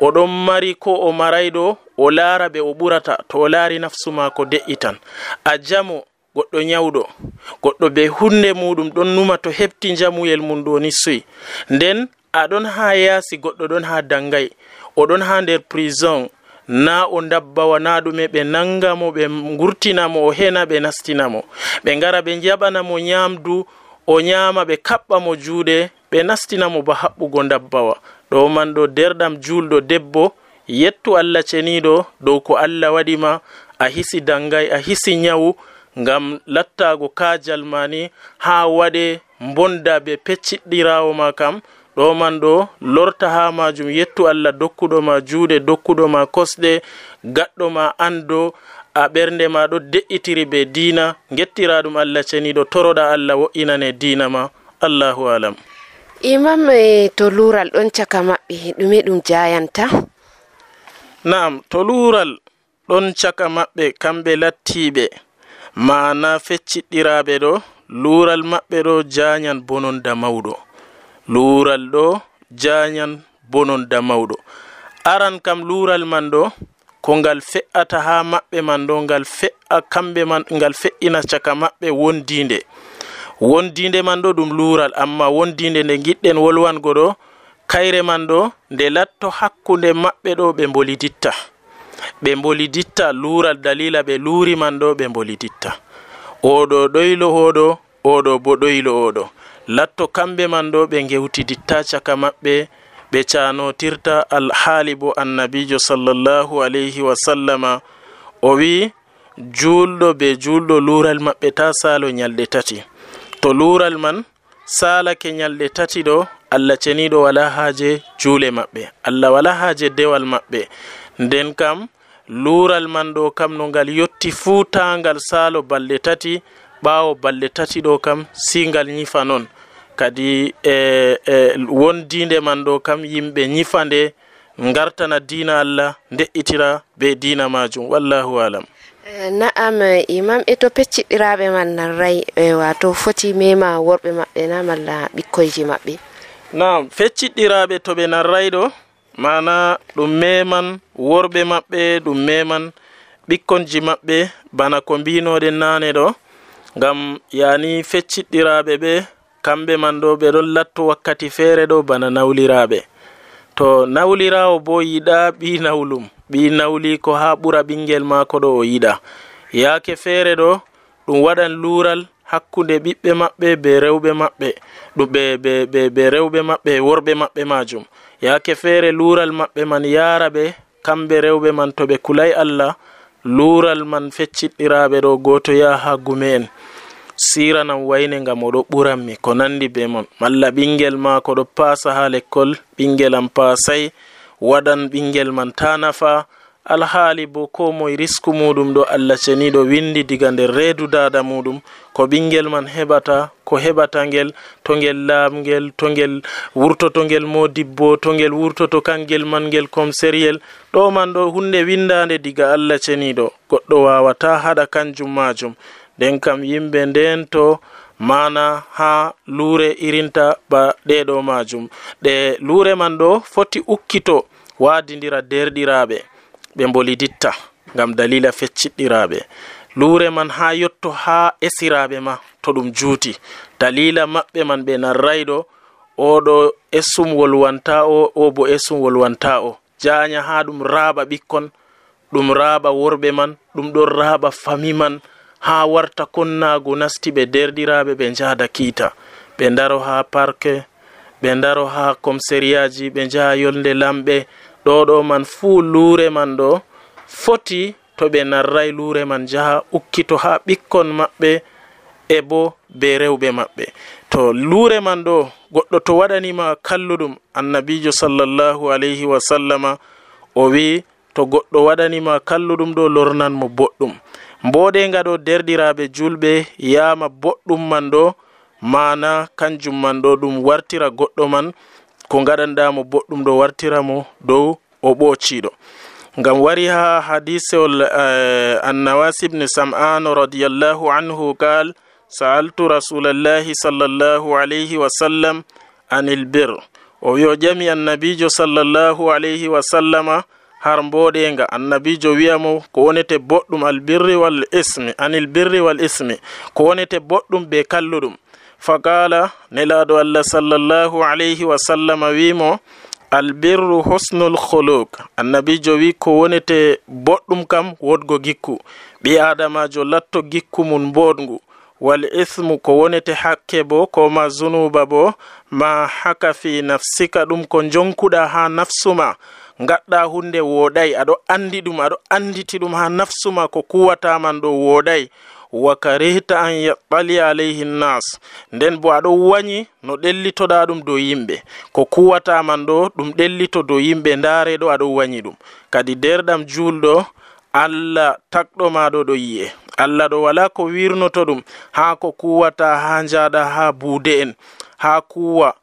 oɗon mari ko o marayɗo o laara ɓe o ɓurata to o laari nafsu maako de'i tan a jamo goɗɗo nyawɗo goɗɗo be hunde muɗum ɗon numa to hefti jamuyel mum ɗo ni soyi nden aɗon ha yaasi goɗɗo ɗon ha dangay oɗon ha nder prison. Na o dabbawa na ɗume ɓe nangamo ɓe gurtinamo o hena ɓe nastinamo. Ɓe gara ɓe jaɓanamo nyamdu o nyama ɓe kaɓɓamo juuɗe ɓe nastinamo ba haɓɓugo dabbawa ɗo man ɗo derɗam julɗo debbo yettu allah ceniɗo dow ko allah waɗima a hisi dangay a hisi nyawu ngam lattago kajal ma ni haa waɗe bonda be pecciɗɗirawo ma kam. Ɗo man ɗo lorta ha majum yettu allah dokkuɗo ma juuɗe dokkuɗo ma kosɗe gaɗɗo ma ando a ɓernde ma ɗo de'itiri be dina gettira ɗum allah ceniɗo toroɗa allah wo'inane dina ma. Allahu alam. Imam e to lural ɗon caka maɓɓe ɗume ɗum jayanta na'am to lural ɗon caka maɓɓe kamɓe lattiɓe mana fecciɗɗiraɓe ɗo luural maɓɓe ɗo jañan bononda mawɗo. Luural ɗo jañan bononda mawɗo. Aran kam luural man ɗo ko ngal fe'ata haa maɓɓe man ɗo ngal fe'a kamɓe man ngal fe'ina caka maɓɓe wondinde wondinde man ɗo ɗum luural amma wondinde nde giɗɗen wolwango ɗo kayre man ɗo nde latto hakkunde maɓɓe ɗo ɓe mbolititta ɓe mboliditta luural dalila ɓe luuri man ɗo ɓe mboliditta oɗo ɗoylo oɗo oɗo bo ɗoylo oɗo. Latto kamɓe man ɗo ɓe gewtiditta caka maɓɓe ɓe canotirta alhaali bo annabijo sallllahu alayhi wasallama o wi julɗo be julɗo lural maɓɓe ta salo nyalɗe tati. To lural man salake nyalɗe tati ɗo allah ceniɗo wala haaje juule maɓɓe. Allah wala haaje dewal maɓɓe. nden kam luural man ɗo kam no ngal yotti fuu tangal saalo balɗe tati ɓaawo balɗe tati ɗo kam singal nyifa non. Kadi e e wondinde man ɗo kam yimɓe nyifa nde gartana dina allah de'itira be dina majum wallahu alam e, na'am e, imam e to pecciɗɗiraɓe man nan ray e, wato foti mema worɓe maɓɓe na malla ɓikkoyji maɓɓe? Nam fecciɗɗiraɓe to ɓe nan rayɗo mana ɗum meman worɓe maɓɓe ɗum meman ɓikkonji maɓɓe bana ko mbinoɗen nane ɗo. Ngam yani fecciɗɗiraɓe ɓe kamɓe man ɗo ɓe ɗon latto wakkati feere ɗo bana nawliraɓe. To nawlirawo bo yiɗa ɓi nawlum ɓi nawli ko ha ɓura ɓingel mako ɗo o yiɗa. Yaake feere ɗo ɗum waɗan lural hakkunde ɓiɓɓe maɓɓe be rewɓe maɓɓe ɗum ɓe be, be, be rewɓe maɓɓe worɓe maɓɓe majum. yaake feere luural maɓɓe man yaara ɓe kamɓe rewɓe man to ɓe kulay allah luural man fecciɗɗiraaɓe ɗo gooto yaha ha gume en siranam wayne ngam oɗo ɓuranmi ko nandi be mon malla ɓingel maako ɗo paasa haa lekkol ɓingel am paasay waɗan ɓingel man ta nafa alhaali bo ko moye risku muɗum ɗo allah ceniɗo windi diga nder reedu dada muɗum ko ɓinguel man heɓata ko heɓata ngel to ngel laamgel to ngel wurtoto ngel modibbo to ngel wurtoto kangel man ngel comsériel ɗo man ɗo hunde windande diga allah ceniɗo goɗɗo wawata haɗa kanjum majum nden kam yimɓe nden to mana ha luure irinta ba ɗeɗo majum ɗe luure man ɗo foti ukkito waadidira derɗiraɓe ɓe mboliditta ngam dalila fecciɗɗiraɓe luure man haa yotto haa esiraaɓe ma to ɗum juuti. Dalila maɓɓe man ɓe narrayɗo oɗo essum wolwanta o o bo essum wolwanta o. Jaanya haa ɗum raaɓa ɓikkon ɗum raaɓa worɓe man ɗum ɗon raaɓa fami man haa warta konnaago nasti ɓe derɗiraaɓe ɓe njahda kiita. Ɓe ndaro haa parke ɓe ndaro haa comsériaji ɓe njaha yolde lamɓe ɗo ɗo man fuu luure man ɗo foti to ɓe narray luure man jaha ukkito haa ɓikkon maɓɓe e bo be rewɓe maɓɓe. To luure man ɗo goɗɗo to waɗanima kalluɗum annabijo sallllahu alayhi wa sallama o wi to goɗɗo waɗanima kalluɗum ɗo lornan mo boɗɗum. Mboɗenga ɗo derɗiraɓe julɓe yama boɗɗum man ɗo mana kanjum man ɗo ɗum wartira goɗɗo man ko gaɗanɗamo boɗɗum ɗo wartira mo dow o ɓociɗo ngam wari ha hadisewol uh, annawas ibne sam'an radiallahu anhu kal sa'altu rasulallahi sallallahu alayhi wa sallam anil bir o wi o ƴami annabijo sallallahu alayhi wa sallama har mboɗenga annabijo wiyamo ko wonete boɗɗum albirri wal ismi anil birri wal ismi ko wonete boɗɗum be kalluɗum faqala nelaɗo allah sallllahu alayhi wa sallama wimo albirru husnul holuk annabijo wi ko wonete boɗɗum kam wodgo gikku. Ɓi adamajo latto gikku mum boɗgu wal ithmu ko wonete hakke bo ko ma zunuba bo ma haka fi nafsika ɗum ko jonkuɗa ha nafsuma gaɗɗa hunde woɗay aɗo andi ɗum aɗo anditi ɗum ha nafsuma ko kuwataman ɗo woɗay. wa karihta an yattali alayhi nnas. Nden bo aɗo wañi no ɗellitoɗa ɗum dow yimɓe. Ko kuwataman ɗo ɗum ɗellito dow yimɓe ndareɗo aɗo wañi ɗum. Kadi derɗam julɗo allah takɗo maɗo ɗo yi'e. Allah ɗo wala ko wirnoto ɗum ha ko kuwata ha jaɗa ha buude en ha kuwa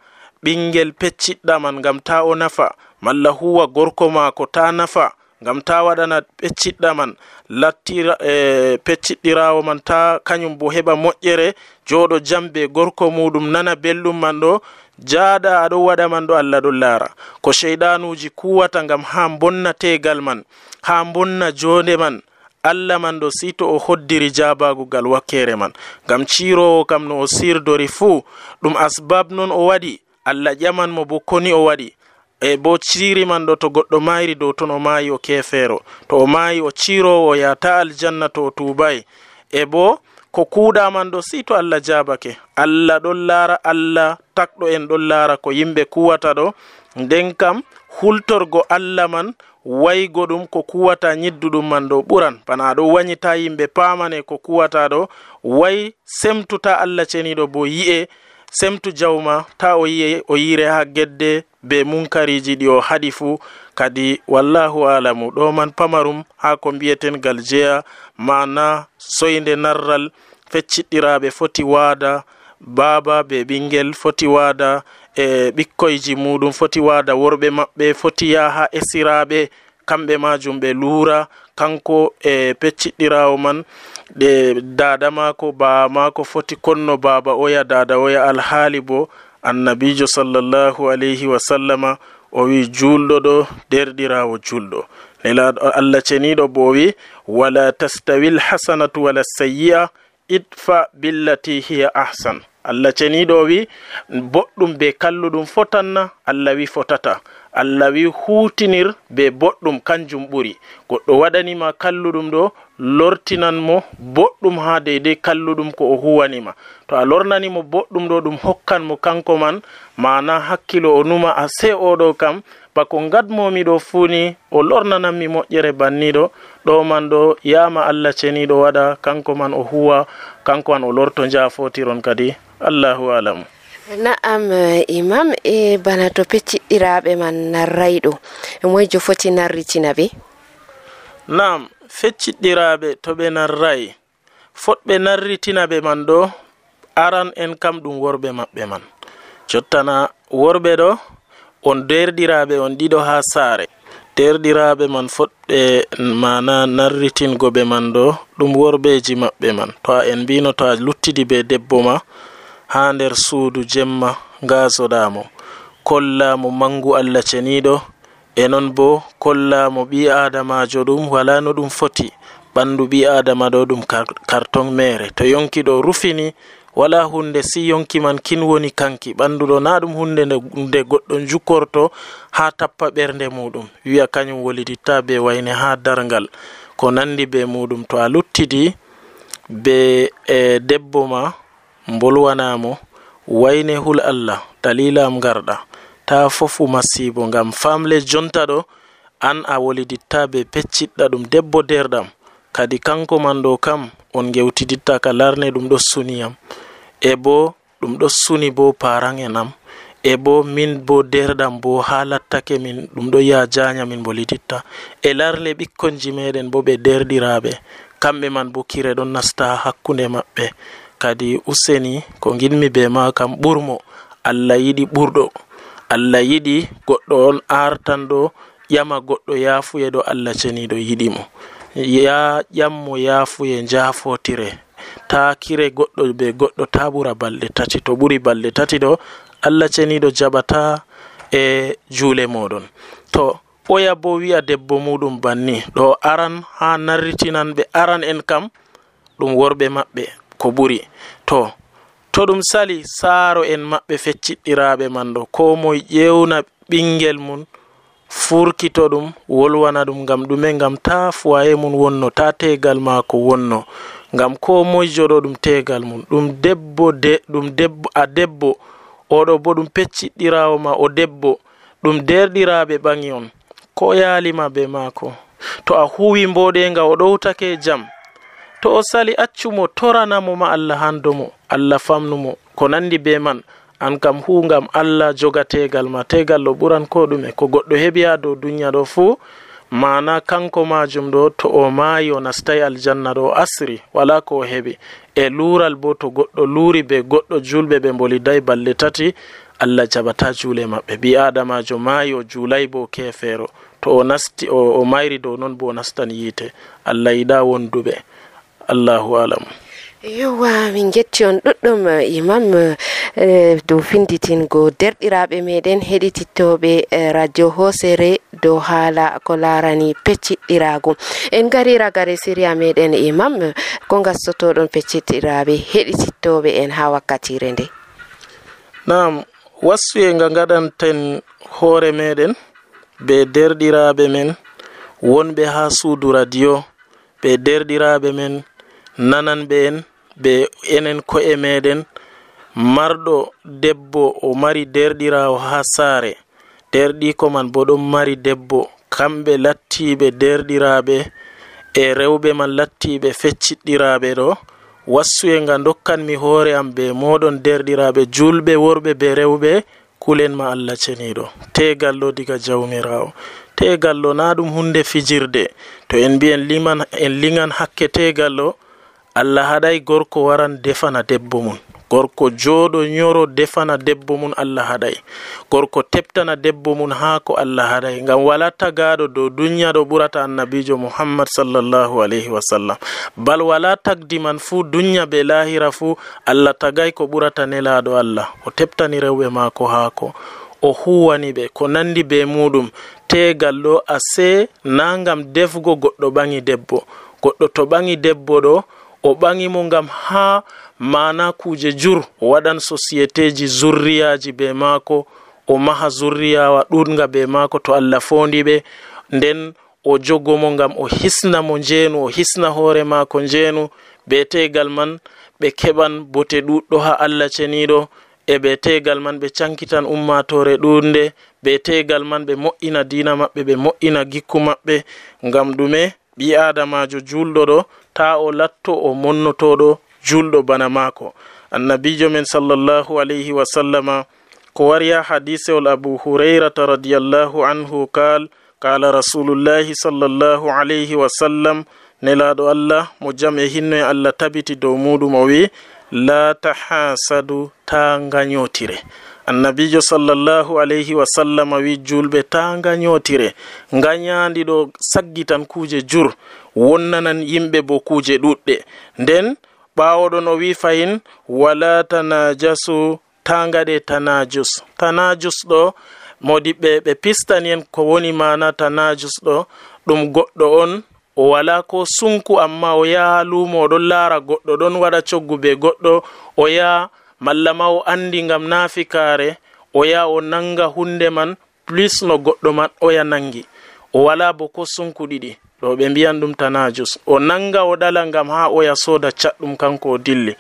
ɓingel pecciɗɗaman ngam ta o nafa malla huwa gorko mako ta nafa ngam ta waɗana pecciɗɗa man. lattira e pecciɗɗirawo man ta kañum bo heɓa moƴƴere joɗo jambe gorko muɗum nana belɗum man ɗo jaaɗa aɗo waɗa man ɗo allah ɗo laara. Ko cheyɗanuji kuwata gam ha bonna tegal man ha bonna jonde man allah man ɗo si to o hoddiri jabagugal wakkere man. Gam cirowo kam no o sirdori fuu ɗum asbab non o waɗi allah ƴaman mo bo koni o waɗi. e bo ciri man ɗo to goɗɗo mayri dow ton o maayi o kefeero to o maayi o cirowo yata aljanna to o tubay e bo ko kuuɗa man ɗo si to allah jabake allah ɗon laara allah takɗo en ɗon laara ko yimɓe kuwata ɗo. Nden kam hultorgo allah man waygo ɗum ko kuwata yidduɗum man ɗo ɓuran. Bana aɗo wañita yimɓe pamane ko kuwata ɗo. Way semtuta allah ceniɗo bo yi'e semtu jawma ta o yiye o yire ha gedde be munkariji ɗi o haɗi fuu kadi wallahu alamu ɗo man pamarum ha ko mbiyeten gal jeya mana soyde narral fecciɗɗiraɓe foti waada baaba be ɓingel foti waada e ɓikkoyji muɗum foti waada worɓe maɓɓe foti yaha esiraɓe kamɓe majum ɓe luura. kanko e pecciɗɗirawo man ɗe dada mako baa mako foti konno baba oya dada oya alhaali bo annabijo sallllahu alayhi wa sallama o wi julɗo ɗo derɗirawo julɗo nelaɗo allah ceniɗo bo o wi wala tastawi lhasanatu wala sayyi'a idfa billati hiya ahsan. Allah ceniɗo wi boɗɗum be kalluɗum fotanna allah wi fotata. allah wi hutinir be boɗɗum kanjum ɓuri. Goɗɗo waɗanima kalluɗum ɗo lortinanmo boɗɗum ha deydey kalluɗum ko o huwanima. To a lornanimo boɗɗum ɗo ɗum hokkanmo kanko man mana hakkilo o numa a se oɗo kam bako gadmomi ɗo fuuni o lornananmi moƴƴere banniɗo ɗo man ɗo yama allah ceniɗo waɗa kanko man o huwa kanko man o lorto jafotiron kadi allahu alamu na'am eh, imam e bana to pecciɗɗiraɓe man narrayɗo e moyjo foti narritina ɓe? Nam fecciɗɗiraɓe to ɓe narrayi fotɓe narritina ɓe man ɗo aran en kam ɗum worɓe maɓɓe man. Jottana worɓe ɗo on derɗiraɓe on ɗiɗo ha saare. Derɗiraɓe man fotɓe mana narritingo ɓe man ɗo ɗum worɓeji maɓɓe man. To a en mbino to a luttidi be debbo ma ha nder suudu jemma ngasoɗamo kollamo mangu allah ceniɗo e non bo kollamo ɓi adamajo ɗum wala no ɗum foti. Ɓandu ɓi adama ɗo ɗum carton mere to yonki ɗo rufini wala hunde si yonki man kin woni kanki. Ɓandu ɗo na ɗum hunde nde goɗɗo jukkorto ha tappa ɓernde muɗum wiya kañum woliditta be wayne ha dargal ko nandi be muɗum to a luttidi be e debbo ma mbolwanamo wayne hul allah dalilam garɗa ta fofu masibo ngam famle jonta ɗo an a woliditta be pecciɗɗa ɗum debbo derɗam. Kadi kanko man ɗo kam on gewtiditta ka larne ɗum ɗo suniyam e bo ɗum ɗo suni bo paran en am e bo min bo derɗam bo ha lattake min ɗum ɗo yaha janya min boliditta e larle ɓikkonji meɗen bo ɓe derɗiraɓe kamɓe man bo kire ɗon nasta hakkunde maɓɓe. kadi useni ko ginmi be ma kam ɓurmo. Allah yiɗi ɓurɗo. Allah yiɗi goɗɗo on artanɗo ƴama goɗɗo yafuye ɗo allah ceniɗo yiɗimo ya ƴammo yafuye jafotire ta kire goɗɗo be goɗɗo ta ɓura balɗe tati to ɓuri balɗe tati ɗo allah ceniɗo jaɓata e juule moɗon. To ɓoya bo wi'a debbo muɗum banni ɗo aran ha narritinan ɓe aran en kam ɗum worɓe maɓɓe. ko ɓuri. To to ɗum sali saaro en maɓɓe fecciɗɗiraaɓe man ɗo ko moye ƴewna ɓingel mum furkito ɗum wolwana ɗum ngam ɗume ngam ta fuwaye mum wonno ta tegal maako wonno ngam ko moye joɗo ɗum tegal mum ɗum debbo de ɗum debbo a debbo oɗo bo ɗum pecciɗɗirawo ma o debbo ɗum derɗiraɓe ɓangi on ko yalima be maako. To a huwi mboɗenga o ɗowtake jam to o sali accumo toranamo ma allah handomo allah famnumo. Ko nandi be man an kam hungam allah joga tegal ma. Tegal ɗo ɓuran ko ɗume. Ko goɗɗo heɓi ha dow duniya ɗo fuu mana kanko majum ɗo to o maayi o nastayi aljanna ɗo asri wala ko o heɓi. E lural bo to goɗɗo luuri be goɗɗo julɓe ɓe mbolidayi balle tati allah jaɓata juule maɓɓe. Ɓi adamajo maayi o juulayi bo kefeero to o nasti o, o mayri dow noon bo o nastan yiite. Allah yiɗa wonduɓe. allahu alam. Yowa min getti on ɗuɗɗum eh, imam eh, dow finditingo derɗiraɓe meɗen heɗitittoɓe eh, radio hosere dow haala ko larani pecciɗɗirago en gari ragare siriya meɗen imam ko gassotoɗon pecciɗɗiraɓe heɗitittoɓe en ha wakkatire nde nam wassuye nga gaɗanten hoore meɗen be derɗiraɓe men wonɓe ha suudu radio ɓe derɗiraɓe men nananɓe en ɓe enen ko'e meɗen marɗo debbo o mari derɗirawo ha saare. Derɗiko man bo ɗon mari debbo. Kamɓe lattiɓe derɗiraɓe e rewɓe man lattiɓe fecciɗɗiraɓe ɗo. Wassuye nga dokkanmi hoore am be moɗon derɗiraɓe julɓe worɓe be rewɓe kulen ma allah ceniɗo tegal ɗo diga jawmirawo tegal ɗo na ɗum hunde fijirde. To en mbi en liman en ligan hakke tegal ɗo allah haɗay gorko waran defana debbo mum gorko jooɗo ñoro defana debbo mum allah haɗay gorko teptana debbo mum haa ko allah haɗay ngam wala tagaɗo dow duniya ɗo ɓurata annabijo muhammad sallllahu alayhi wa sallam. Bal wala tagdi man fuu duniya be lahira fuu allah tagay ko ɓurata nelaɗo allah. O teptani rewɓe maako haako. O huwani ɓe ko nandi be muɗum. Tegal ɗo ase na ngam defgo goɗɗo ɓangi debbo. Goɗɗo to ɓangi debbo ɗo o ɓaŋimo ngam ha mana kuje jur o waɗan sociétéji zurriyaji be maako o maha zurriyawa ɗuɗga be maako to allah fondi ɓe. Nden o jogomo ngam o hisna mo njeenu o hisna hoore maako njeenu. Be tegal man ɓe keɓan bote ɗuɗɗo ha allah ceniɗo e ɓe tegal man ɓe cankitan ummatore ɗunde be tegal man ɓe mo'ina dina maɓɓe ɓe mo'ina gikku maɓɓe. Ngam ɗume ɓi adamajo julɗo ɗo ta o latto o monnotoɗo julɗo bana maako. Annabijo men sallllahu alayhi wa sallama ko wariya hadisewol abu hurairata radiallahu anhu kal kala rasulullahi sallllahu alayhi wa sallam nelaɗo allah mo jam e hinno e allah tabiti dow muɗum o wi la tahasadu ta gayotire annabijo sallllahu alayhi wa sallam wi julɓe ta ganyotire ganyandi ɗo saggitan kuje jur wonnanan yimɓe bo kuje ɗuɗɗe. Nden ɓawoɗon o wi fayin wala tanajasu ta gaɗe tanajus. Tanajus ɗo modiɓɓe ɓe pistani en ko woni mana tanajus ɗo ɗum goɗɗo on o wala ko sunku amma o yaha lumo oɗon laara goɗɗo ɗon waɗa coggu be goɗɗo o yaha malla ma o andi ngam naafikaare o yaha o nanga hunde man plus no goɗɗo man oya nangi o wala bo ko sunkuɗiɗi ɗo ɓe mbiyan ɗum tanajus o nanga o ɗala ngam ha oya soda catɗum kanko o dilli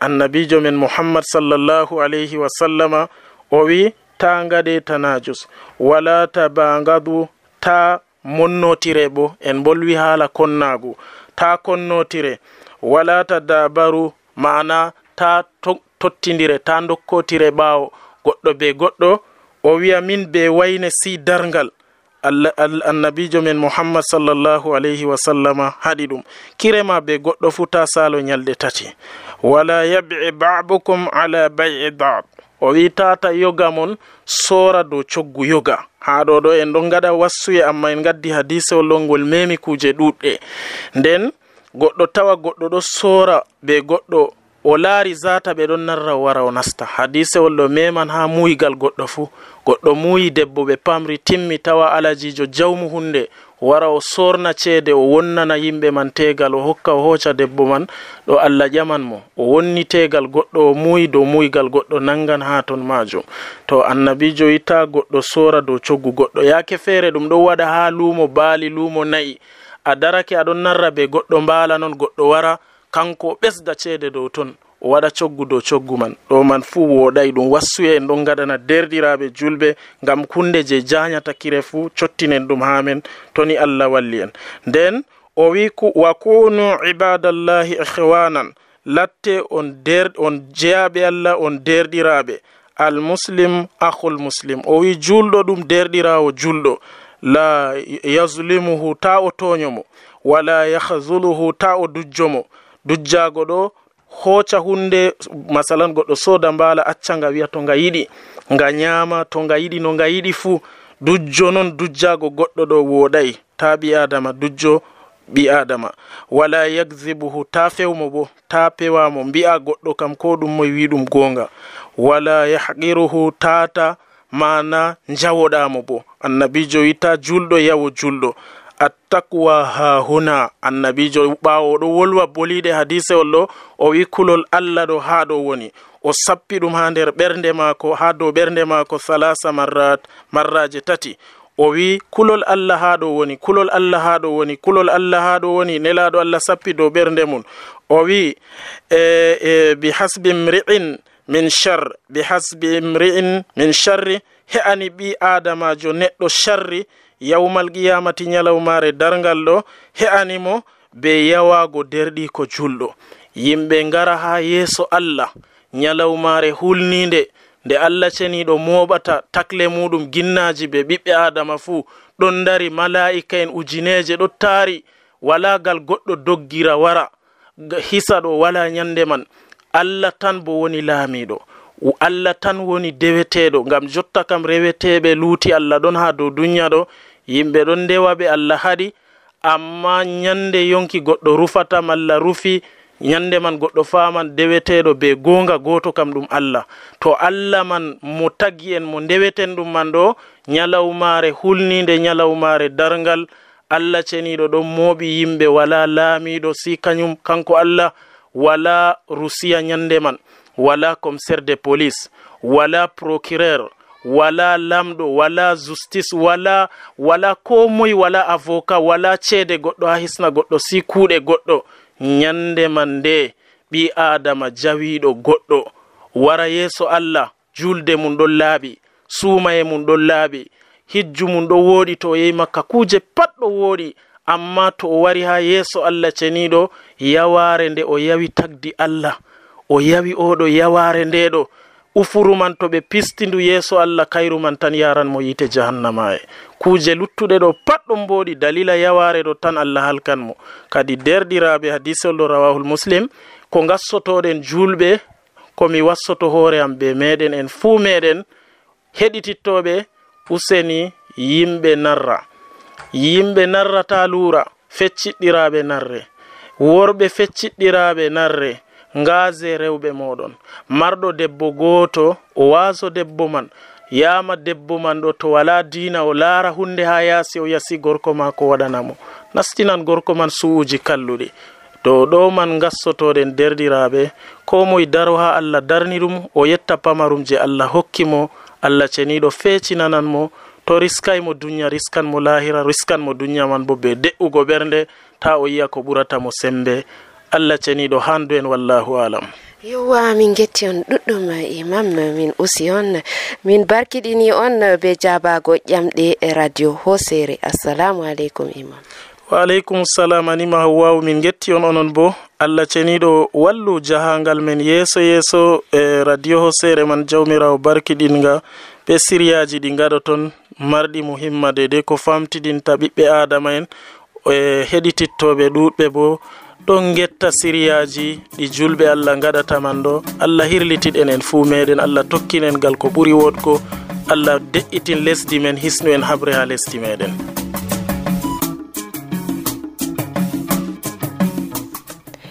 annabijo men muhammad sallllahu alayhi wa sallama o wi ta ngade tanajus wala tabangadu ta monnotire bo en bolwi haala konnagu ta konnotire wala ta dabaru mana ta tottidire ta dokkotire ɓawo goɗɗo be goɗɗo o wiya min be wayne si dargal annabijo men muhammad sallllahu alayhi wa sallama haɗi ɗum. Kirema be goɗɗo fu ta salo ñalɗe tati. Wala yabi babukum ala bai bab o wi tata yoga mon sora dow coggu yoga. Ha ɗo ɗo en ɗon gaɗa wassuye amma en gaddi hadisewol ɗon ngol memi kuje ɗuɗɗe nden goɗɗo tawa goɗɗo ɗo sora be goɗɗo o laari zata ɓe ɗon narra o wara o nasta. Hadisewol ɗo meman ha muyigal goɗɗo fuu. Goɗɗo muuyi debbo ɓe pamri timmi tawa alajijo jawmu hunde wara o sorna ceede o wonnana yimɓe man tegal o hokka o hoca debbo man ɗo allah ƴaman mo. O wonni tegal goɗɗo o muuyi dow muyigal goɗɗo nangan ha ton majum to annabijo yitta goɗɗo sora dow coggu goɗɗo. Yaake feere ɗum ɗon waɗa ha luumo baali luumo nayi a darake aɗon narra be goɗɗo mbaala non goɗɗo wara kanko ɓesda ceede dow ton o waɗa coggu dow coggu man. Ɗo man fuu woɗay ɗum wassuya en ɗon gaɗana derɗiraɓe julɓe ngam kunde je janyata kire fuu cottinen ɗum ha men toni allah walli en. Nden o wi wa kunu ibadallahi ihwanan latte on der on jeyaɓe allah on derɗiraɓe almuslim ahul muslim. O wi julɗo ɗum derɗirawo julɗo la yazlimuhu ta o toñomo wala yahzuluhu ta o dujjomo dujjago ɗo hoca hunde masalan goɗɗo soda mbala acca nga wiya to nga yiɗi. Nga nyama to nga yiɗi no nga yiɗi fuu dujjo non dujjago goɗɗo ɗo woɗai ta ɓi adama dujjo ɓi adama wala yagzibuhu ta fewmo bo ta pewamo mbi'a goɗɗo kam ko ɗum moye wi ɗum gonga wala yahqiruhu tata mana jawoɗamo bo. Annabijo wi ta julɗo yawo julɗo attaqwa ha huna. Annabijo ɓawo ɗo wolwa boliɗe hadisewol ɗo o wi kulol allah ɗo ha ɗo woni. O sappi ɗum ha nder ɓernde mako ha dow ɓernde mako salasa marrat marraje tati. O wi kulol allah ha ɗo woni kulol allah ha ɗo woni kulol allah ha ɗo woni nelaɗo allah sappi dow ɓernde mum o wi e, e, bi hasbi mri'in min char bi hasbi mri'in min charri he'ani ɓi adamajo neɗɗo charri yawmal qiyamati ñalawmare dargal ɗo he'animo be yawago derɗi ko julɗo. Yimɓe ngara ha yeeso allah ñalawmare hulninde nde allah ceniɗo moɓata takle muɗum ginnaji be ɓiɓɓe adama fuu. Ɗon dari mala'ika en ujineje ɗo taari walagal goɗɗo doggira wara hisa ɗo wala ñande man. Allah tan bo woni laamiɗo allah tan woni deweteɗo ngam jotta kam reweteɓe luuti allah ɗon ha dow duniya ɗo. yimɓe ɗon ndewa ɓe allah haɗi amma nyande yonki goɗɗo rufata malla rufi nyande man goɗɗo faman deweteɗo be gonga goto kam ɗum allah. To allah man mo tagi en mo ndeweten ɗum man ɗo nyalawmare hulnide nyalawmare dargal allah ceniɗo ɗon mooɓi yimɓe wala laamiɗo si kañum kanko allah wala rusiya nyande man wala commissaire de police wala procureur wala lamɗo wala justice wala wala ko moye wala avocat wala ceede goɗɗo ha hisna goɗɗo si kuuɗe goɗɗo. Nyande man nde ɓi adama jawiɗo goɗɗo. Wara yeeso allah julde mum ɗon laaɓi suumaye mum ɗon laaɓi hijju mum ɗo wooɗi to o yehi makka kuuje pat ɗo wooɗi. Amma to o wari ha yeeso allah ceniɗo yaware nde o yawi tagdi allah. O yawi oɗo yaware ndeɗo ufuru man to ɓe pistindu yeeso allah kayru man tan yaran mo yite jahannama e. Kuuje luttuɗe ɗo pat ɗum mboɗi dalila yaware ɗo tan allah halkan mo. Kadi derɗiraɓe hadisol ɗo rawahul muslim ko gassotoɗen julɓe komi wassoto hoore am ɓe meɗen en fuu meɗen heɗitittoɓe useni yimɓe narra. Yimɓe narrata luura fecciɗɗiraɓe narre. Worɓe fecciɗɗiraɓe narre. Ngaase rewɓe moɗon marɗo debbo gooto o waaso debbo man. Yama debbo man ɗo to wala diina o laara hunde ha yaasi o yasi gorko ma ko waɗanamo nastinan gorko man su'uji kalluɗi. To ɗo man gassotoɗen derɗiraɓe ko moye daro ha allah darni ɗum o yetta pamarum je allah hokki mo allah ceniɗo fecinanan mo. To riskay mo duniya riskanmo lahira riskan mo duniya man bo be de'ugo ɓernde ta o yiya ko ɓurata mo sembe allah ceniɗo handu en wallahu alam yewwa min getti on ɗuɗɗum imam min usi on. Min barkiɗini on be jabago ƴamɗe e radio hosere. Assalamu aleykum imam. Wa aleykum salam anima hawwawu min getti on onon bo. Allah ceniɗo wallu jahangal men yeeso yeeso e radio hosere man jawmirawo barkiɗinga be siriyaji ɗi gaɗa ton. Marɗi muhimma de de ko famtiɗinta ɓiɓɓe adama en e heɗitittoɓe ɗuɗɓe bo. ɗon getta siriyaji ɗi julɓe allah gaɗataman ɗo. Allah hirlitiɗen en fuu meɗen allah tokkinen gal ko ɓuri woɗgo. Allah de'itin lesdi men hisnu en habre ha lesdi meɗen.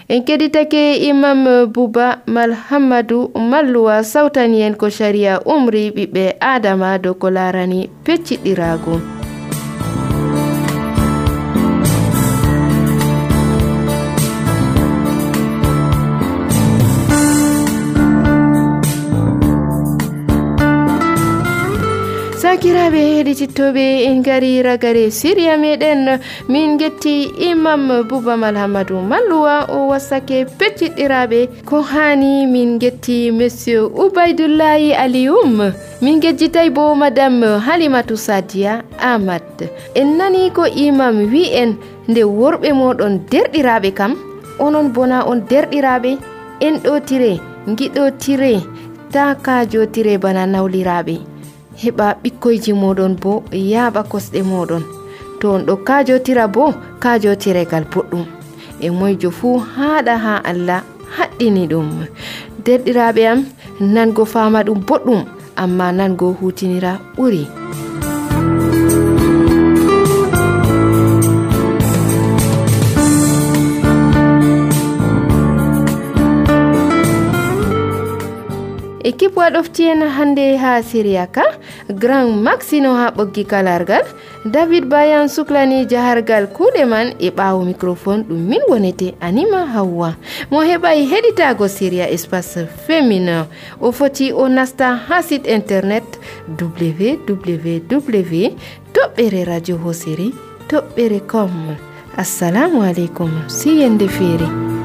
En keɗitake imam bouba malhammadou malluwa sawtani en ko sharia umri ɓiɓɓe adama dow ko larani pecciɗirago sakiraɓe heɗitittoɓe en gari ragare siriya meɗen. Min getti imam boubamal hamadou malluwa o wassake pecciɗɗiraɓe. Ko hani min getti monsieur oubaidullahi alium min gejjitay bo madame halimatou sadia amad en nani ko imam wi en nde worɓe moɗon derɗiraɓe kam. Onon bona on derɗiraɓe. En ɗotire giɗotire ta ka jotire bana nawliraɓe. heɓa ɓikkoyji moɗon bo yaaɓa kosɗe moɗon. To on ɗo kajotira bo kajotiregal boɗɗum. E moyjo fuu haaɗa ha allah haɗɗini ɗum. Derɗiraɓe am nango fama ɗum boɗɗum amma nango hutinira ɓuri. Ekipe wa ɗofti en hannde ha siriya ka. grand maxino ha ɓoggi kalargal. David bayan suklani jahargal kuuɗe man e ɓaawo microphone ɗum min wonete anima hawwa. Mo heɓay heɗitago séria espace féminin. O foti o nasta ha site internet www toɓɓere radio hosiri toɓɓere com assalamu aleykum si yende feere.